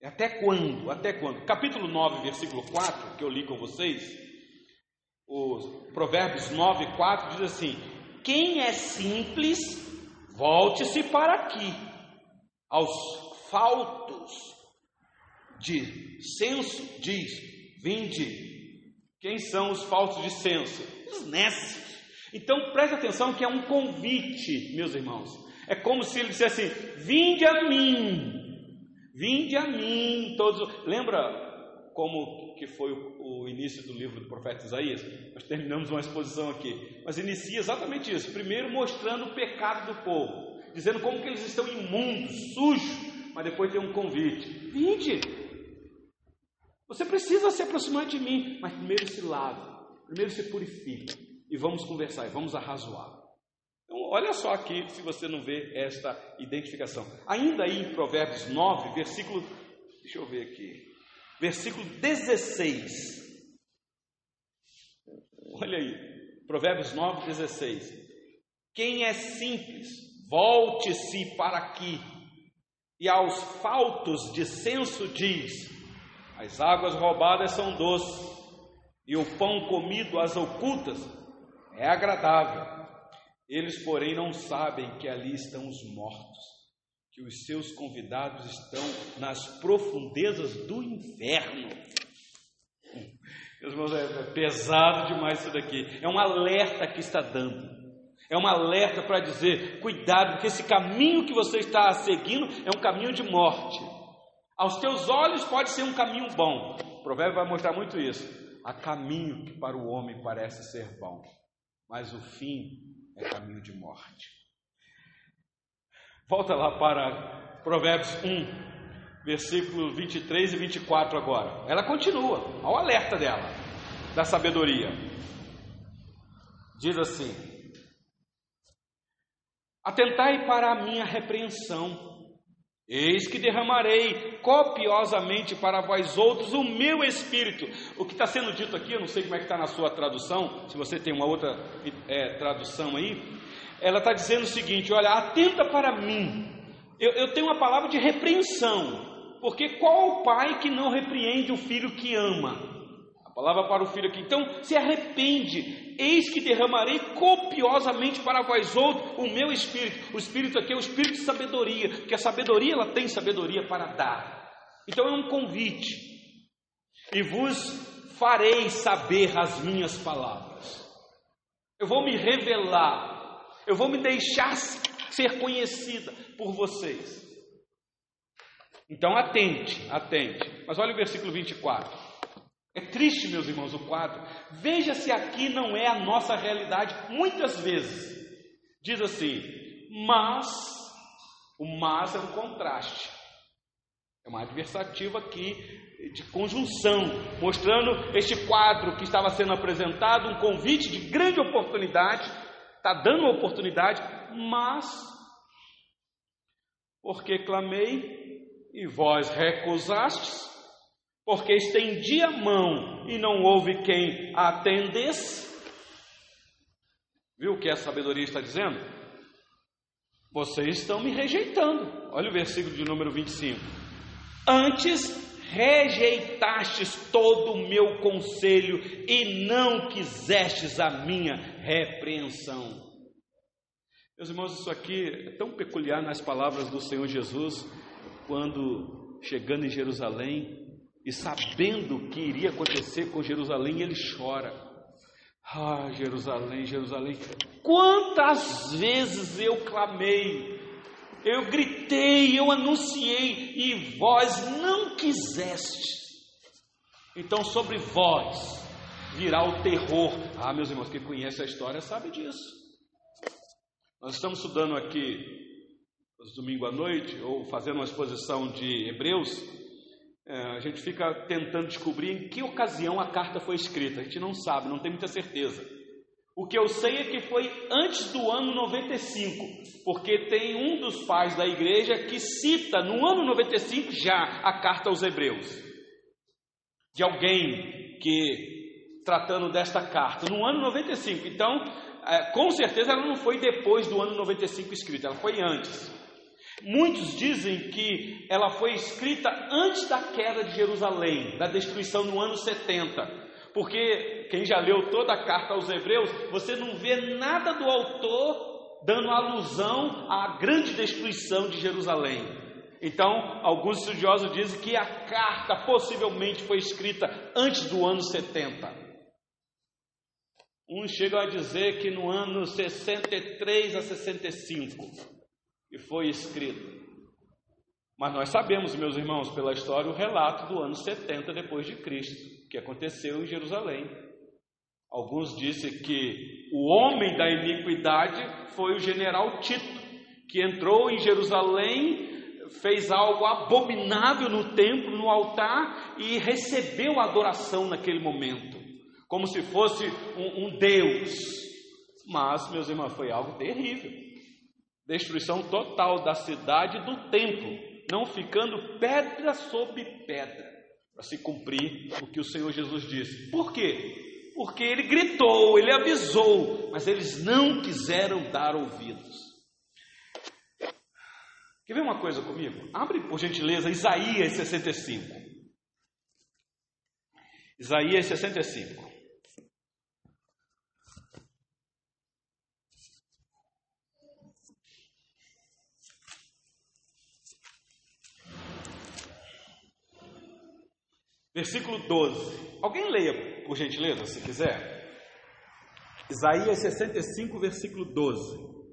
Até quando? Até quando? Capítulo 9, versículo 4, que eu li com vocês, os Provérbios 9, 4 diz assim: Quem é simples Volte-se para aqui, aos faltos de senso, diz: Vinde. Quem são os faltos de senso? Os nécios. Então preste atenção que é um convite, meus irmãos. É como se ele dissesse assim: Vinde a mim, vinde a mim, todos. Lembra como que foi o, início do livro do profeta Isaías. Nós terminamos uma exposição aqui, mas inicia exatamente isso. Primeiro mostrando o pecado do povo, dizendo como que eles estão imundos, sujos, mas depois tem um convite. Vinde! Você precisa se aproximar de mim, mas primeiro se lave, primeiro se purifique e vamos conversar e vamos arrazoar. Então, olha só aqui, se você não vê esta identificação. Ainda aí em Provérbios 9, versículo. Deixa eu ver aqui. Versículo 16. Olha aí. Provérbios 9, 16. Quem é simples, volte-se para aqui. E aos faltos de senso diz: As águas roubadas são doces, e o pão comido às ocultas é agradável. Eles, porém, não sabem que ali estão os mortos, que os seus convidados estão nas profundezas do inferno. Meus irmãos, é pesado demais isso daqui. É um alerta que está dando. É um alerta para dizer: cuidado, porque esse caminho que você está seguindo é um caminho de morte. Aos teus olhos pode ser um caminho bom. O provérbio vai mostrar muito isso. Há caminho que para o homem parece ser bom, mas o fim é caminho de morte. Volta lá para Provérbios 1, versículos 23 e 24 agora. Ela continua, ao alerta dela, da sabedoria. Diz assim: Atentai para a minha repreensão, Eis que derramarei copiosamente para vós outros o meu espírito. O que está sendo dito aqui, eu não sei como é que está na sua tradução, se você tem uma outra é, tradução aí, ela está dizendo o seguinte: olha, atenta para mim. Eu, eu tenho uma palavra de repreensão, porque qual o pai que não repreende o filho que ama? Palavra para o filho aqui. Então, se arrepende. Eis que derramarei copiosamente para vós outros o meu espírito. O espírito aqui é o espírito de sabedoria, porque a sabedoria ela tem sabedoria para dar. Então é um convite. E vos farei saber as minhas palavras. Eu vou me revelar. Eu vou me deixar ser conhecida por vocês. Então atente, atente. Mas olha o versículo 24. É triste, meus irmãos, o quadro. Veja se aqui não é a nossa realidade, muitas vezes. Diz assim, mas, o mas é um contraste. É uma adversativa aqui de conjunção, mostrando este quadro que estava sendo apresentado, um convite de grande oportunidade, está dando uma oportunidade, mas, porque clamei e vós recusastes, porque estendi a mão e não houve quem a atendesse. Viu o que a sabedoria está dizendo? Vocês estão me rejeitando. Olha o versículo de número 25. Antes rejeitastes todo o meu conselho e não quisestes a minha repreensão. Meus irmãos, isso aqui é tão peculiar nas palavras do Senhor Jesus, quando chegando em Jerusalém, e sabendo o que iria acontecer com Jerusalém, ele chora. Ah, Jerusalém, Jerusalém, quantas vezes eu clamei, eu gritei, eu anunciei, e vós não quisestes. Então, sobre vós virá o terror. Ah, meus irmãos, quem conhece a história sabe disso. Nós estamos estudando aqui, domingo à noite, ou fazendo uma exposição de Hebreus, é, a gente fica tentando descobrir em que ocasião a carta foi escrita. A gente não sabe, não tem muita certeza. O que eu sei é que foi antes do ano 95, porque tem um dos pais da igreja que cita no ano 95 já a carta aos Hebreus, de alguém que tratando desta carta, no ano 95. Então, é, com certeza ela não foi depois do ano 95 escrita, ela foi antes. Muitos dizem que ela foi escrita antes da queda de Jerusalém, da destruição no ano 70. Porque quem já leu toda a carta aos Hebreus, você não vê nada do autor dando alusão à grande destruição de Jerusalém. Então, alguns estudiosos dizem que a carta possivelmente foi escrita antes do ano 70. Uns chegam a dizer que no ano 63 a 65 e foi escrito. Mas nós sabemos, meus irmãos, pela história, o relato do ano 70 depois de Cristo, que aconteceu em Jerusalém. Alguns dizem que o homem da iniquidade foi o general Tito, que entrou em Jerusalém, fez algo abominável no templo, no altar e recebeu a adoração naquele momento, como se fosse um, um Deus. Mas, meus irmãos, foi algo terrível. Destruição total da cidade e do templo, não ficando pedra sobre pedra, para se cumprir o que o Senhor Jesus disse. Por quê? Porque ele gritou, ele avisou, mas eles não quiseram dar ouvidos. Quer ver uma coisa comigo? Abre, por gentileza, Isaías 65. Isaías 65. Versículo 12. Alguém leia, por gentileza, se quiser. Isaías 65, versículo 12.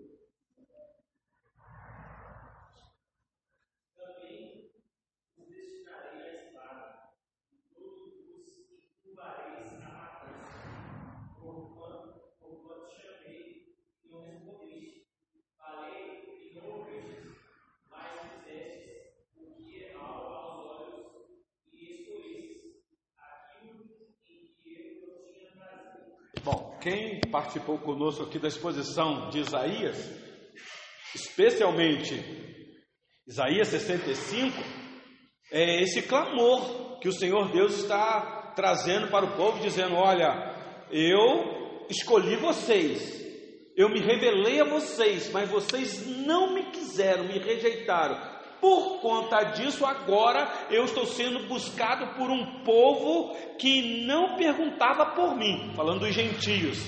Quem participou conosco aqui da exposição de Isaías, especialmente Isaías 65, é esse clamor que o Senhor Deus está trazendo para o povo, dizendo: Olha, eu escolhi vocês, eu me revelei a vocês, mas vocês não me quiseram, me rejeitaram. Por conta disso, agora eu estou sendo buscado por um povo que não perguntava por mim, falando dos gentios.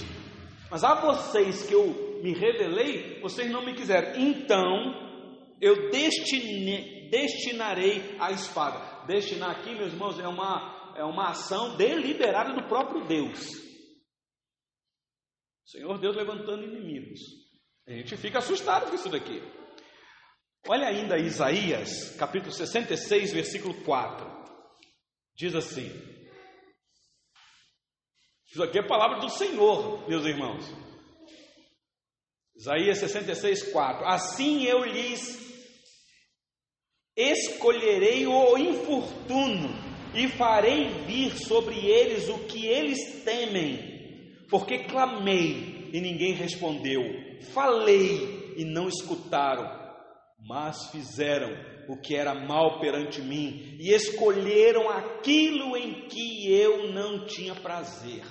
Mas a vocês que eu me revelei, vocês não me quiseram. Então eu destine, destinarei a espada. Destinar aqui, meus irmãos, é uma, é uma ação deliberada do próprio Deus. Senhor Deus levantando inimigos. A gente fica assustado com isso daqui. Olha ainda Isaías, capítulo 66, versículo 4. Diz assim: Isso aqui é a palavra do Senhor, meus irmãos. Isaías 66, 4. Assim eu lhes escolherei o infortuno e farei vir sobre eles o que eles temem, porque clamei e ninguém respondeu, falei e não escutaram mas fizeram o que era mal perante mim e escolheram aquilo em que eu não tinha prazer.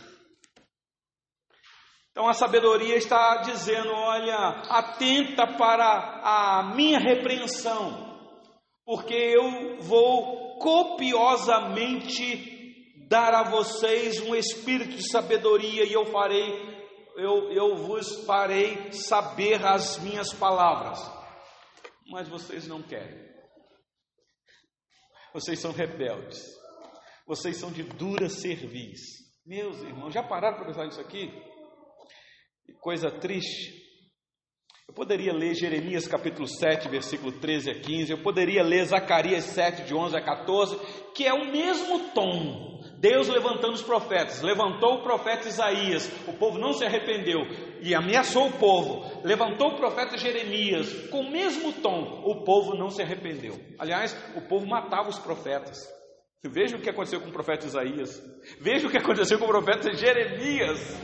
Então a sabedoria está dizendo: olha, atenta para a minha repreensão, porque eu vou copiosamente dar a vocês um espírito de sabedoria e eu farei, eu, eu vos farei saber as minhas palavras mas vocês não querem. Vocês são rebeldes. Vocês são de dura cerviz. Meus irmãos, já pararam para pensar nisso aqui? Que coisa triste. Eu poderia ler Jeremias capítulo 7, versículo 13 a 15, eu poderia ler Zacarias 7, de 11 a 14, que é o mesmo tom. Deus levantando os profetas, levantou o profeta Isaías, o povo não se arrependeu e ameaçou o povo, levantou o profeta Jeremias, com o mesmo tom, o povo não se arrependeu. Aliás, o povo matava os profetas. Veja o que aconteceu com o profeta Isaías, veja o que aconteceu com o profeta Jeremias.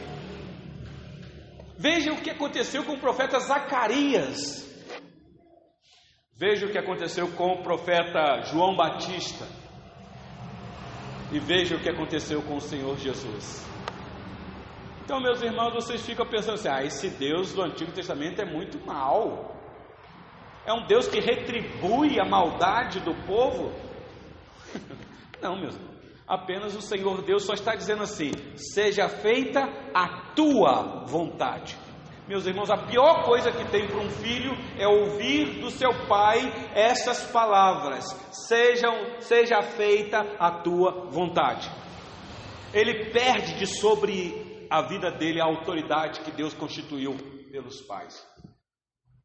Veja o que aconteceu com o profeta Zacarias. Veja o que aconteceu com o profeta João Batista. E veja o que aconteceu com o Senhor Jesus. Então, meus irmãos, vocês ficam pensando assim: ah, esse Deus do Antigo Testamento é muito mal. É um Deus que retribui a maldade do povo? Não, meus irmãos. Apenas o Senhor Deus só está dizendo assim: seja feita a tua vontade. Meus irmãos, a pior coisa que tem para um filho é ouvir do seu pai essas palavras: sejam, seja feita a tua vontade. Ele perde de sobre a vida dele a autoridade que Deus constituiu pelos pais.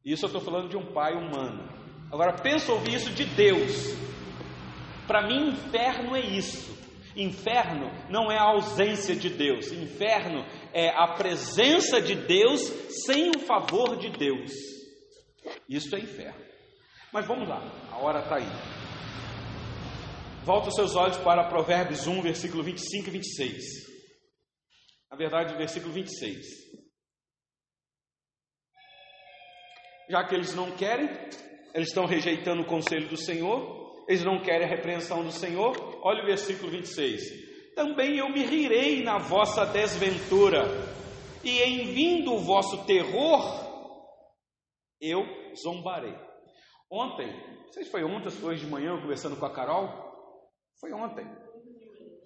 Isso eu estou falando de um pai humano. Agora pensa ouvir isso de Deus. Para mim, inferno é isso. Inferno não é a ausência de Deus, inferno é a presença de Deus sem o favor de Deus. Isso é inferno. Mas vamos lá, a hora está aí. Volta os seus olhos para Provérbios 1, versículo 25 e 26. Na verdade, versículo 26. já que eles não querem, eles estão rejeitando o conselho do Senhor, eles não querem a repreensão do Senhor. Olha o versículo 26. Também eu me rirei na vossa desventura, e em vindo o vosso terror, eu zombarei. Ontem, não sei se foi ontem, se foi hoje de manhã, conversando com a Carol, foi ontem.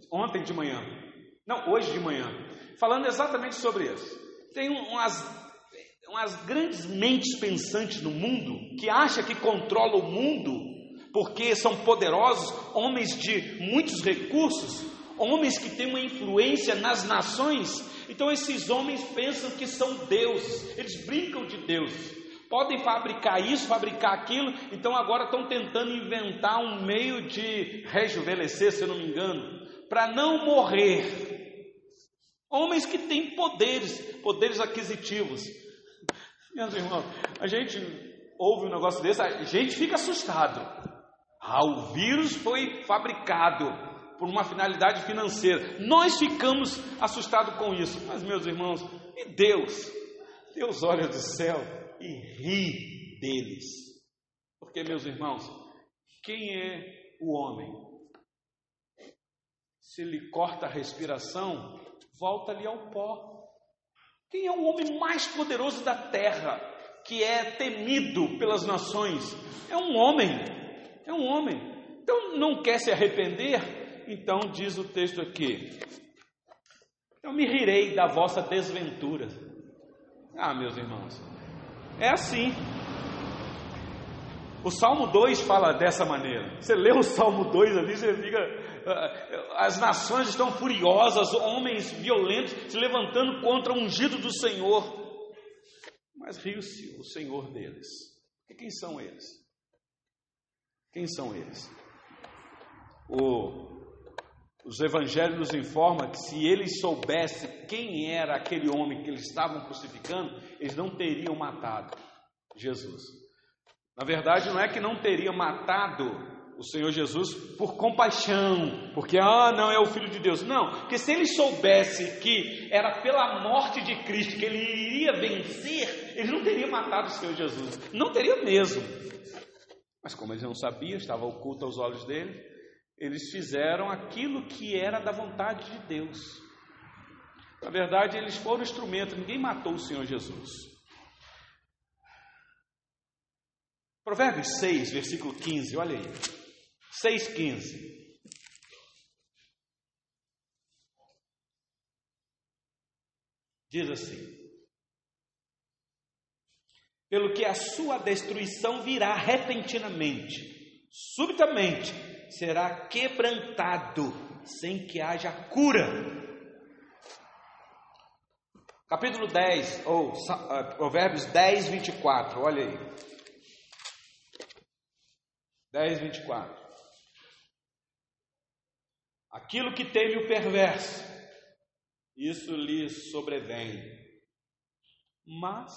Ontem de manhã. Não, hoje de manhã. Falando exatamente sobre isso. Tem umas, umas grandes mentes pensantes no mundo que acham que controlam o mundo porque são poderosos, homens de muitos recursos, homens que têm uma influência nas nações. Então esses homens pensam que são deuses, eles brincam de Deus. Podem fabricar isso, fabricar aquilo, então agora estão tentando inventar um meio de rejuvenescer, se eu não me engano, para não morrer. Homens que têm poderes, poderes aquisitivos. Meus irmãos, a gente ouve um negócio desse, a gente fica assustado. Ah, o vírus foi fabricado por uma finalidade financeira. Nós ficamos assustados com isso. Mas, meus irmãos, e Deus? Deus olha do céu e ri deles. Porque, meus irmãos, quem é o homem? Se ele corta a respiração, volta ali ao pó. Quem é o homem mais poderoso da terra, que é temido pelas nações? É um homem, é um homem. Então não quer se arrepender? Então diz o texto aqui: Eu me rirei da vossa desventura. Ah, meus irmãos, é assim. O Salmo 2 fala dessa maneira. Você lê o Salmo 2 ali, você fica. Ah, as nações estão furiosas, homens violentos se levantando contra o ungido do Senhor. Mas riu-se o Senhor deles. E quem são eles? Quem são eles? O, os evangelhos nos informam que se eles soubessem quem era aquele homem que eles estavam crucificando, eles não teriam matado Jesus. Na verdade, não é que não teria matado o Senhor Jesus por compaixão, porque, ah, não é o Filho de Deus. Não, porque se ele soubesse que era pela morte de Cristo que ele iria vencer, ele não teria matado o Senhor Jesus. Não teria mesmo. Mas como eles não sabiam, estava oculto aos olhos dele, eles fizeram aquilo que era da vontade de Deus. Na verdade, eles foram instrumento, ninguém matou o Senhor Jesus. Provérbios 6, versículo 15, olha aí. 6, 15. Diz assim: Pelo que a sua destruição virá repentinamente, subitamente será quebrantado, sem que haja cura. Capítulo 10, ou uh, Provérbios 10, 24, olha aí. 10, 24. Aquilo que teme o perverso, isso lhe sobrevém. Mas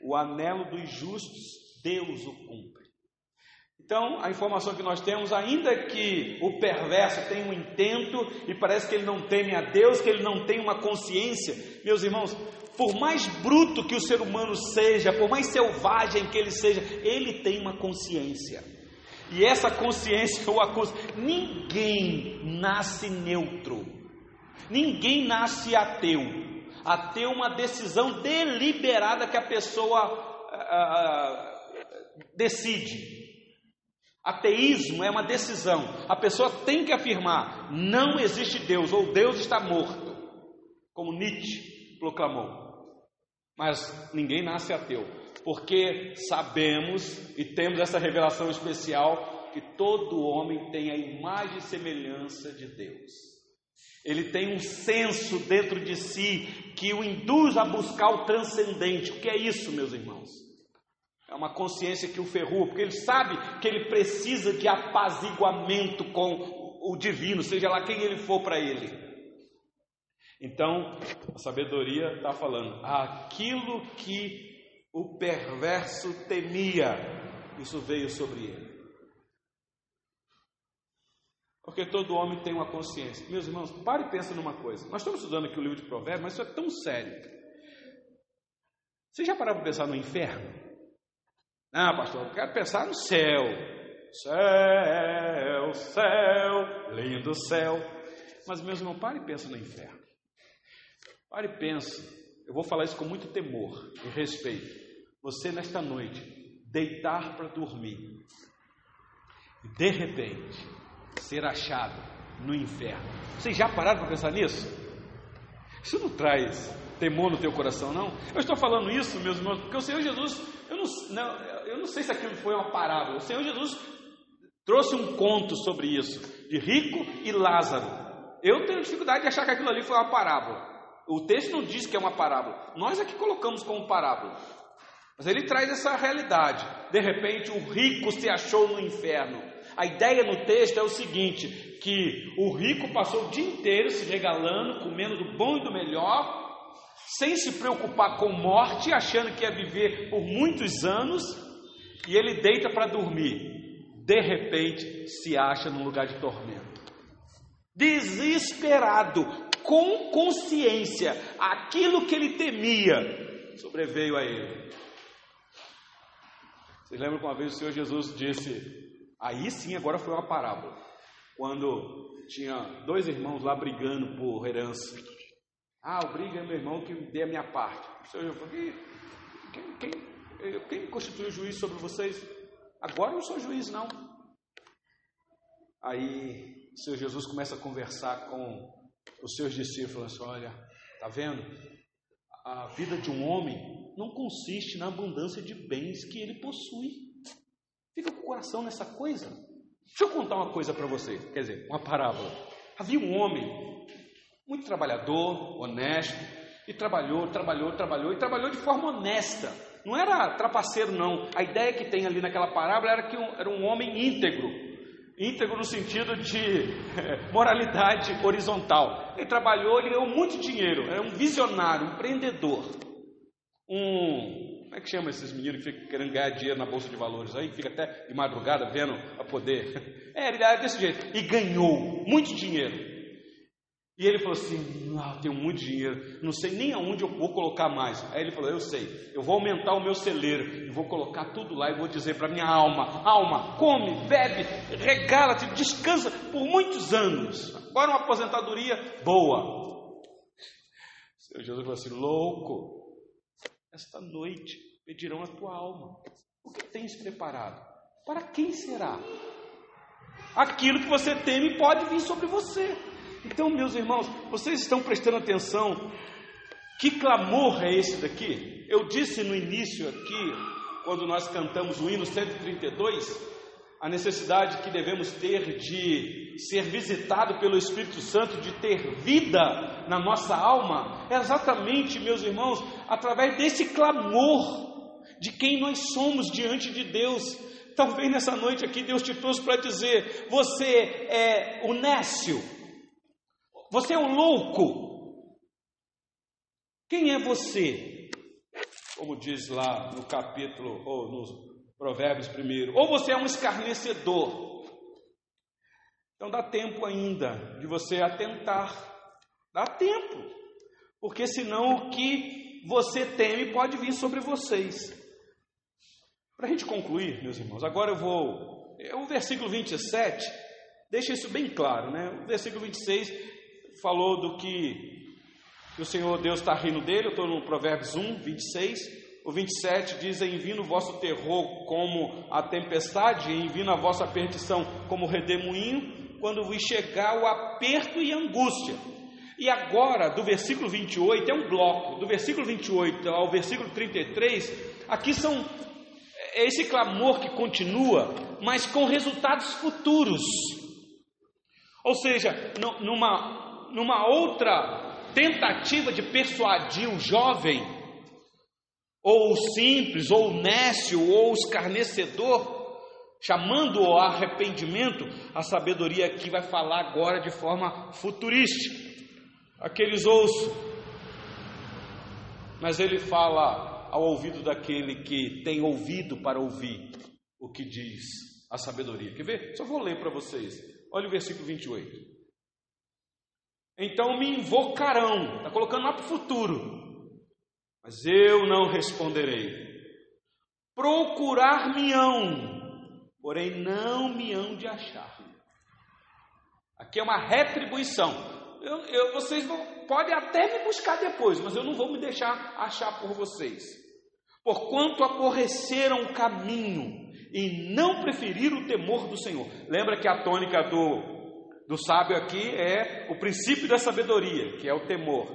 o anelo dos justos, Deus o cumpre. Então, a informação que nós temos, ainda que o perverso tenha um intento e parece que ele não teme a Deus, que ele não tem uma consciência, meus irmãos, por mais bruto que o ser humano seja, por mais selvagem que ele seja, ele tem uma consciência. E essa consciência o acusa. Ninguém nasce neutro. Ninguém nasce ateu. Ateu é uma decisão deliberada que a pessoa uh, decide. Ateísmo é uma decisão. A pessoa tem que afirmar: não existe Deus, ou Deus está morto, como Nietzsche proclamou. Mas ninguém nasce ateu porque sabemos e temos essa revelação especial que todo homem tem a imagem e semelhança de Deus. Ele tem um senso dentro de si que o induz a buscar o transcendente. O que é isso, meus irmãos? É uma consciência que o ferrua, porque ele sabe que ele precisa de apaziguamento com o divino, seja lá quem ele for para ele. Então, a sabedoria está falando: aquilo que o perverso temia, isso veio sobre ele. Porque todo homem tem uma consciência. Meus irmãos, pare e pense numa coisa. Nós estamos estudando aqui o livro de Provérbios, mas isso é tão sério. Você já parou para pensar no inferno? Ah, pastor, eu quero pensar no céu. Céu, céu, lindo céu. Mas, meus irmãos, pare e pensa no inferno. Pare e pensa. Eu vou falar isso com muito temor e respeito. Você, nesta noite, deitar para dormir e, de repente, ser achado no inferno. Vocês já pararam para pensar nisso? Isso não traz temor no teu coração, não? Eu estou falando isso, meus irmãos, porque o Senhor Jesus, eu não, não, eu não sei se aquilo foi uma parábola. O Senhor Jesus trouxe um conto sobre isso, de rico e Lázaro. Eu tenho dificuldade de achar que aquilo ali foi uma parábola. O texto não diz que é uma parábola. Nós é que colocamos como parábola. Mas ele traz essa realidade. De repente, o rico se achou no inferno. A ideia no texto é o seguinte: que o rico passou o dia inteiro se regalando, comendo do bom e do melhor, sem se preocupar com morte, achando que ia viver por muitos anos, e ele deita para dormir. De repente, se acha num lugar de tormento. Desesperado, com consciência, aquilo que ele temia sobreveio a ele. Vocês lembram que uma vez o Senhor Jesus disse, aí sim agora foi uma parábola, quando tinha dois irmãos lá brigando por herança. Ah, o briga é meu irmão que dê a minha parte. O Senhor falou, quem, quem, quem constituiu juiz sobre vocês? Agora eu não sou juiz, não. Aí o Senhor Jesus começa a conversar com os seus discípulos, assim, olha, tá vendo? A vida de um homem não consiste na abundância de bens que ele possui. Fica com o coração nessa coisa. Deixa eu contar uma coisa para vocês, quer dizer, uma parábola. Havia um homem muito trabalhador, honesto, e trabalhou, trabalhou, trabalhou, e trabalhou de forma honesta. Não era trapaceiro, não. A ideia que tem ali naquela parábola era que um, era um homem íntegro, íntegro no sentido de é, moralidade horizontal. Ele trabalhou, ele ganhou muito dinheiro, era um visionário, um empreendedor. Um, como é que chama esses meninos que ficam querendo ganhar dinheiro na bolsa de valores aí, fica até de madrugada vendo a poder? É, ele era desse jeito. E ganhou muito dinheiro. E ele falou assim: ah, tenho muito dinheiro, não sei nem aonde eu vou colocar mais. Aí ele falou: Eu sei, eu vou aumentar o meu celeiro e vou colocar tudo lá e vou dizer para minha alma: Alma, come, bebe, regala-te, descansa por muitos anos. Agora uma aposentadoria boa. O Senhor Jesus falou assim: Louco, esta noite pedirão a tua alma. O que tens preparado? Para quem será? Aquilo que você teme pode vir sobre você. Então, meus irmãos, vocês estão prestando atenção? Que clamor é esse daqui? Eu disse no início aqui, quando nós cantamos o hino 132, a necessidade que devemos ter de ser visitado pelo Espírito Santo, de ter vida na nossa alma, é exatamente, meus irmãos, através desse clamor de quem nós somos diante de Deus. Talvez nessa noite aqui Deus te trouxe para dizer: você é o nécio, você é um louco. Quem é você? Como diz lá no capítulo, ou nos Provérbios primeiro. Ou você é um escarnecedor. Então dá tempo ainda de você atentar. Dá tempo. Porque senão o que você teme pode vir sobre vocês. Para a gente concluir, meus irmãos, agora eu vou. É o versículo 27 deixa isso bem claro, né? O versículo 26 falou do que, que o Senhor Deus está rindo dele, eu estou no Provérbios 1, 26. O 27 diz: Envino o vosso terror como a tempestade, e envino a vossa perdição como redemoinho, quando vos chegar o aperto e angústia. E agora, do versículo 28, é um bloco, do versículo 28 ao versículo 33, aqui são é esse clamor que continua, mas com resultados futuros. Ou seja, numa numa outra tentativa de persuadir o jovem, ou o simples, ou o nécio, ou o escarnecedor, chamando-o ao arrependimento, a sabedoria aqui vai falar agora de forma futurística. Aqueles ouçam, mas ele fala ao ouvido daquele que tem ouvido para ouvir o que diz a sabedoria. Quer ver? Só vou ler para vocês. Olha o versículo 28. Então me invocarão, está colocando lá para o futuro, mas eu não responderei. procurar-me-ão, porém não me hão de achar. Aqui é uma retribuição. Eu, eu, vocês vão, podem até me buscar depois, mas eu não vou me deixar achar por vocês. Porquanto aborreceram o caminho e não preferiram o temor do Senhor. Lembra que a tônica do, do sábio aqui é o princípio da sabedoria, que é o temor.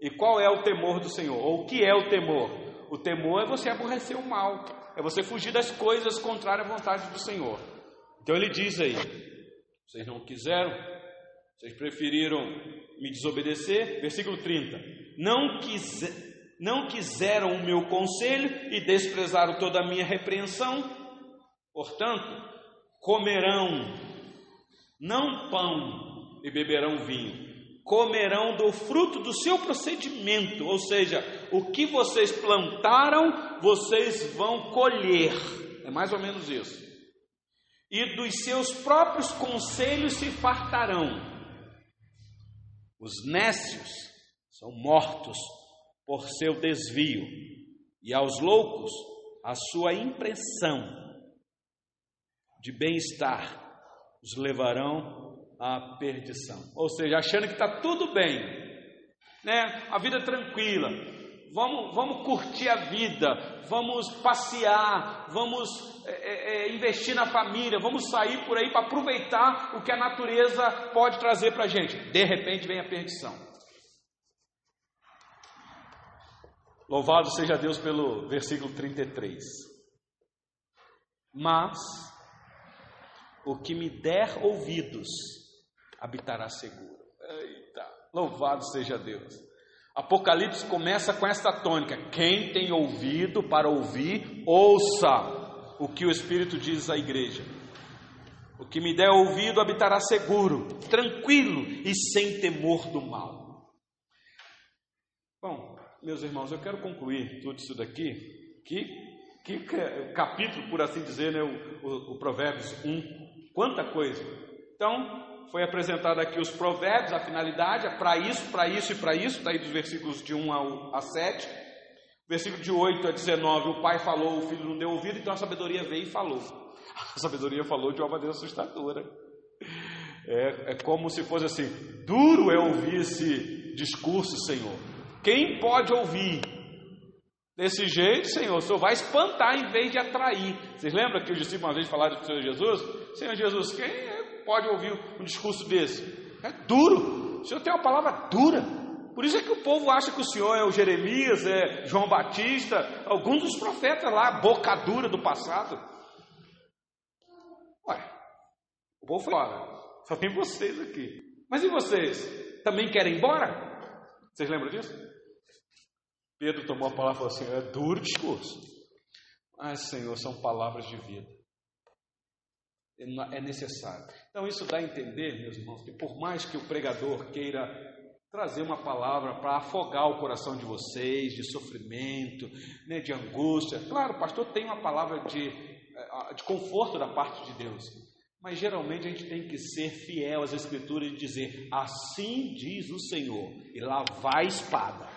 E qual é o temor do Senhor? Ou o que é o temor? O temor é você aborrecer o mal, é você fugir das coisas contrárias à vontade do Senhor. Então ele diz aí: vocês não quiseram, vocês preferiram me desobedecer. Versículo 30: Não, não quiseram o meu conselho e desprezaram toda a minha repreensão. Portanto, comerão não pão e beberão vinho, comerão do fruto do seu procedimento, ou seja, o que vocês plantaram, vocês vão colher. É mais ou menos isso. E dos seus próprios conselhos se fartarão. Os nécios são mortos por seu desvio, e aos loucos a sua impressão de bem-estar os levarão à perdição. Ou seja, achando que está tudo bem, né? a vida tranquila, vamos, vamos curtir a vida, vamos passear, vamos é, é, é investir na família, vamos sair por aí para aproveitar o que a natureza pode trazer para a gente. De repente vem a perdição. Louvado seja Deus pelo versículo 33. Mas o que me der ouvidos habitará seguro. Eita, louvado seja Deus. Apocalipse começa com esta tônica: quem tem ouvido para ouvir, ouça o que o Espírito diz à igreja. O que me der ouvido habitará seguro, tranquilo e sem temor do mal. Bom, meus irmãos, eu quero concluir tudo isso daqui. Que, que capítulo, por assim dizer, né, o, o, o Provérbios 1. Quanta coisa. Então, foi apresentado aqui os provérbios, a finalidade é para isso, para isso e para isso, daí dos versículos de 1 a 7. Versículo de 8 a 19, o pai falou, o filho não deu ouvido, então a sabedoria veio e falou. A sabedoria falou de uma maneira assustadora. É, é como se fosse assim: duro é ouvir esse discurso, Senhor. Quem pode ouvir? Desse jeito, Senhor, o Senhor vai espantar em vez de atrair. Vocês lembram que os discípulos uma vez falaram para o Senhor Jesus? Senhor Jesus, quem pode ouvir um discurso desse? É duro. O senhor tem uma palavra dura. Por isso é que o povo acha que o senhor é o Jeremias, é João Batista, alguns dos profetas lá, boca dura do passado. Ué, o povo embora. Só tem vocês aqui. Mas e vocês? Também querem ir embora? Vocês lembram disso? Pedro tomou a palavra e falou assim: é duro discurso. Mas, Senhor, são palavras de vida é necessário. Então, isso dá a entender, meus irmãos, que por mais que o pregador queira trazer uma palavra para afogar o coração de vocês, de sofrimento, né, de angústia, claro, o pastor tem uma palavra de, eh, de conforto da parte de Deus, mas geralmente a gente tem que ser fiel às Escrituras e dizer: Assim diz o Senhor, e lá vai a espada.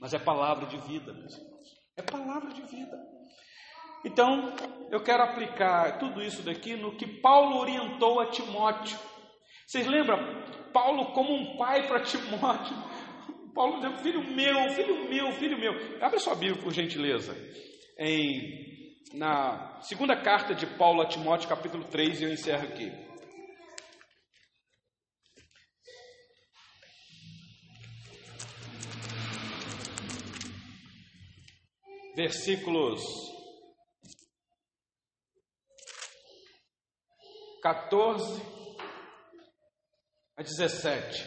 Mas é palavra de vida, meus irmãos, é palavra de vida. Então, eu quero aplicar tudo isso daqui no que Paulo orientou a Timóteo. Vocês lembram? Paulo, como um pai para Timóteo. Paulo dizendo: Filho meu, filho meu, filho meu. Abre sua Bíblia, por gentileza. Em, na segunda carta de Paulo a Timóteo, capítulo 3, e eu encerro aqui. Versículos 14 a 17.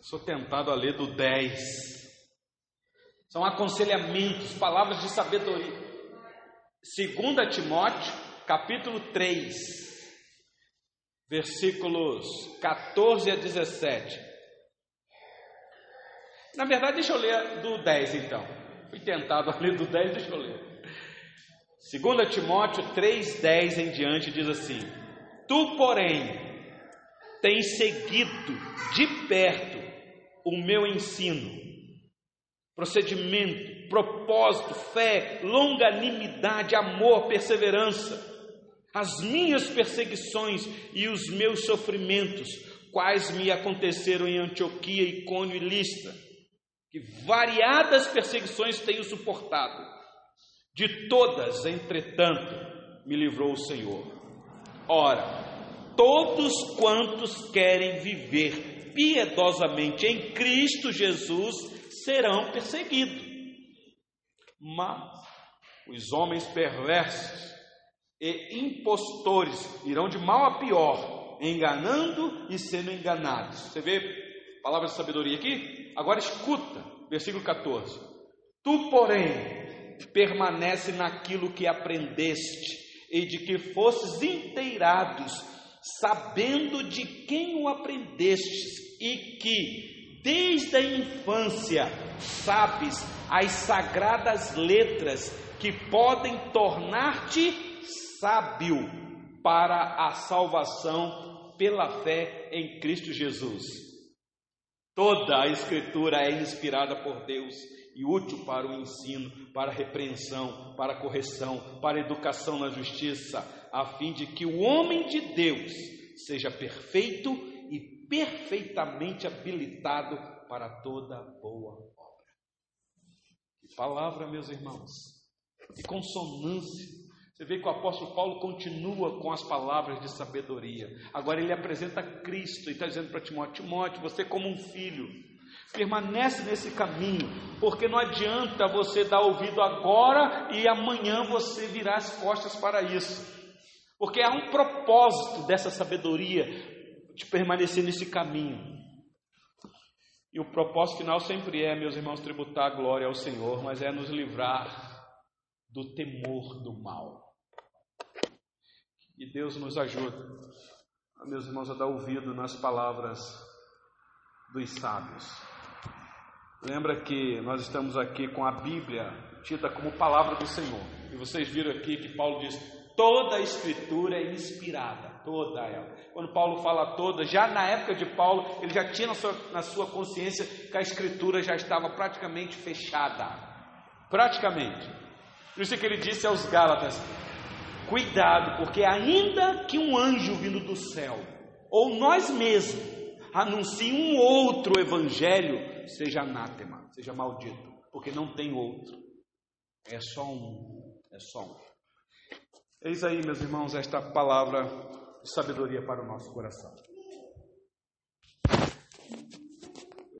Sou tentado a ler do 10. São aconselhamentos, palavras de sabedoria. 2 Timóteo, capítulo 3, versículos 14 a 17. Na verdade, deixa eu ler do 10 então. Fui tentado a ler do 10, deixa eu ler. 2 Timóteo 3,10 em diante diz assim: Tu, porém, tens seguido de perto o meu ensino, procedimento, propósito, fé, longanimidade, amor, perseverança. As minhas perseguições e os meus sofrimentos, quais me aconteceram em Antioquia, Icônio e Listra, que variadas perseguições tenho suportado. De todas, entretanto, me livrou o Senhor. Ora, todos quantos querem viver piedosamente em Cristo Jesus serão perseguidos. Mas os homens perversos e impostores irão de mal a pior, enganando e sendo enganados. Você vê palavra de sabedoria aqui? Agora escuta, versículo 14. Tu, porém, permanece naquilo que aprendeste e de que fosses inteirados, sabendo de quem o aprendestes e que desde a infância sabes as sagradas letras que podem tornar-te sábio para a salvação pela fé em Cristo Jesus. Toda a Escritura é inspirada por Deus e útil para o ensino, para a repreensão, para a correção, para a educação na justiça, a fim de que o homem de Deus seja perfeito e perfeitamente habilitado para toda boa obra. Que palavra, meus irmãos, que consonância. Você vê que o apóstolo Paulo continua com as palavras de sabedoria. Agora ele apresenta Cristo e está dizendo para Timóteo: Timóteo, você, como um filho, permanece nesse caminho, porque não adianta você dar ouvido agora e amanhã você virar as costas para isso. Porque há um propósito dessa sabedoria de permanecer nesse caminho. E o propósito final sempre é, meus irmãos, tributar a glória ao Senhor, mas é nos livrar do temor do mal. E Deus nos ajuda, meus irmãos, a dar ouvido nas palavras dos sábios. Lembra que nós estamos aqui com a Bíblia tida como palavra do Senhor. E vocês viram aqui que Paulo diz: toda a Escritura é inspirada, toda ela. Quando Paulo fala toda, já na época de Paulo, ele já tinha na sua, na sua consciência que a Escritura já estava praticamente fechada. Praticamente. Por isso que ele disse aos Gálatas: Cuidado, porque ainda que um anjo vindo do céu, ou nós mesmos, anuncie um outro evangelho, seja anátema, seja maldito, porque não tem outro. É só um, é só um. Eis aí, meus irmãos, esta palavra de sabedoria para o nosso coração.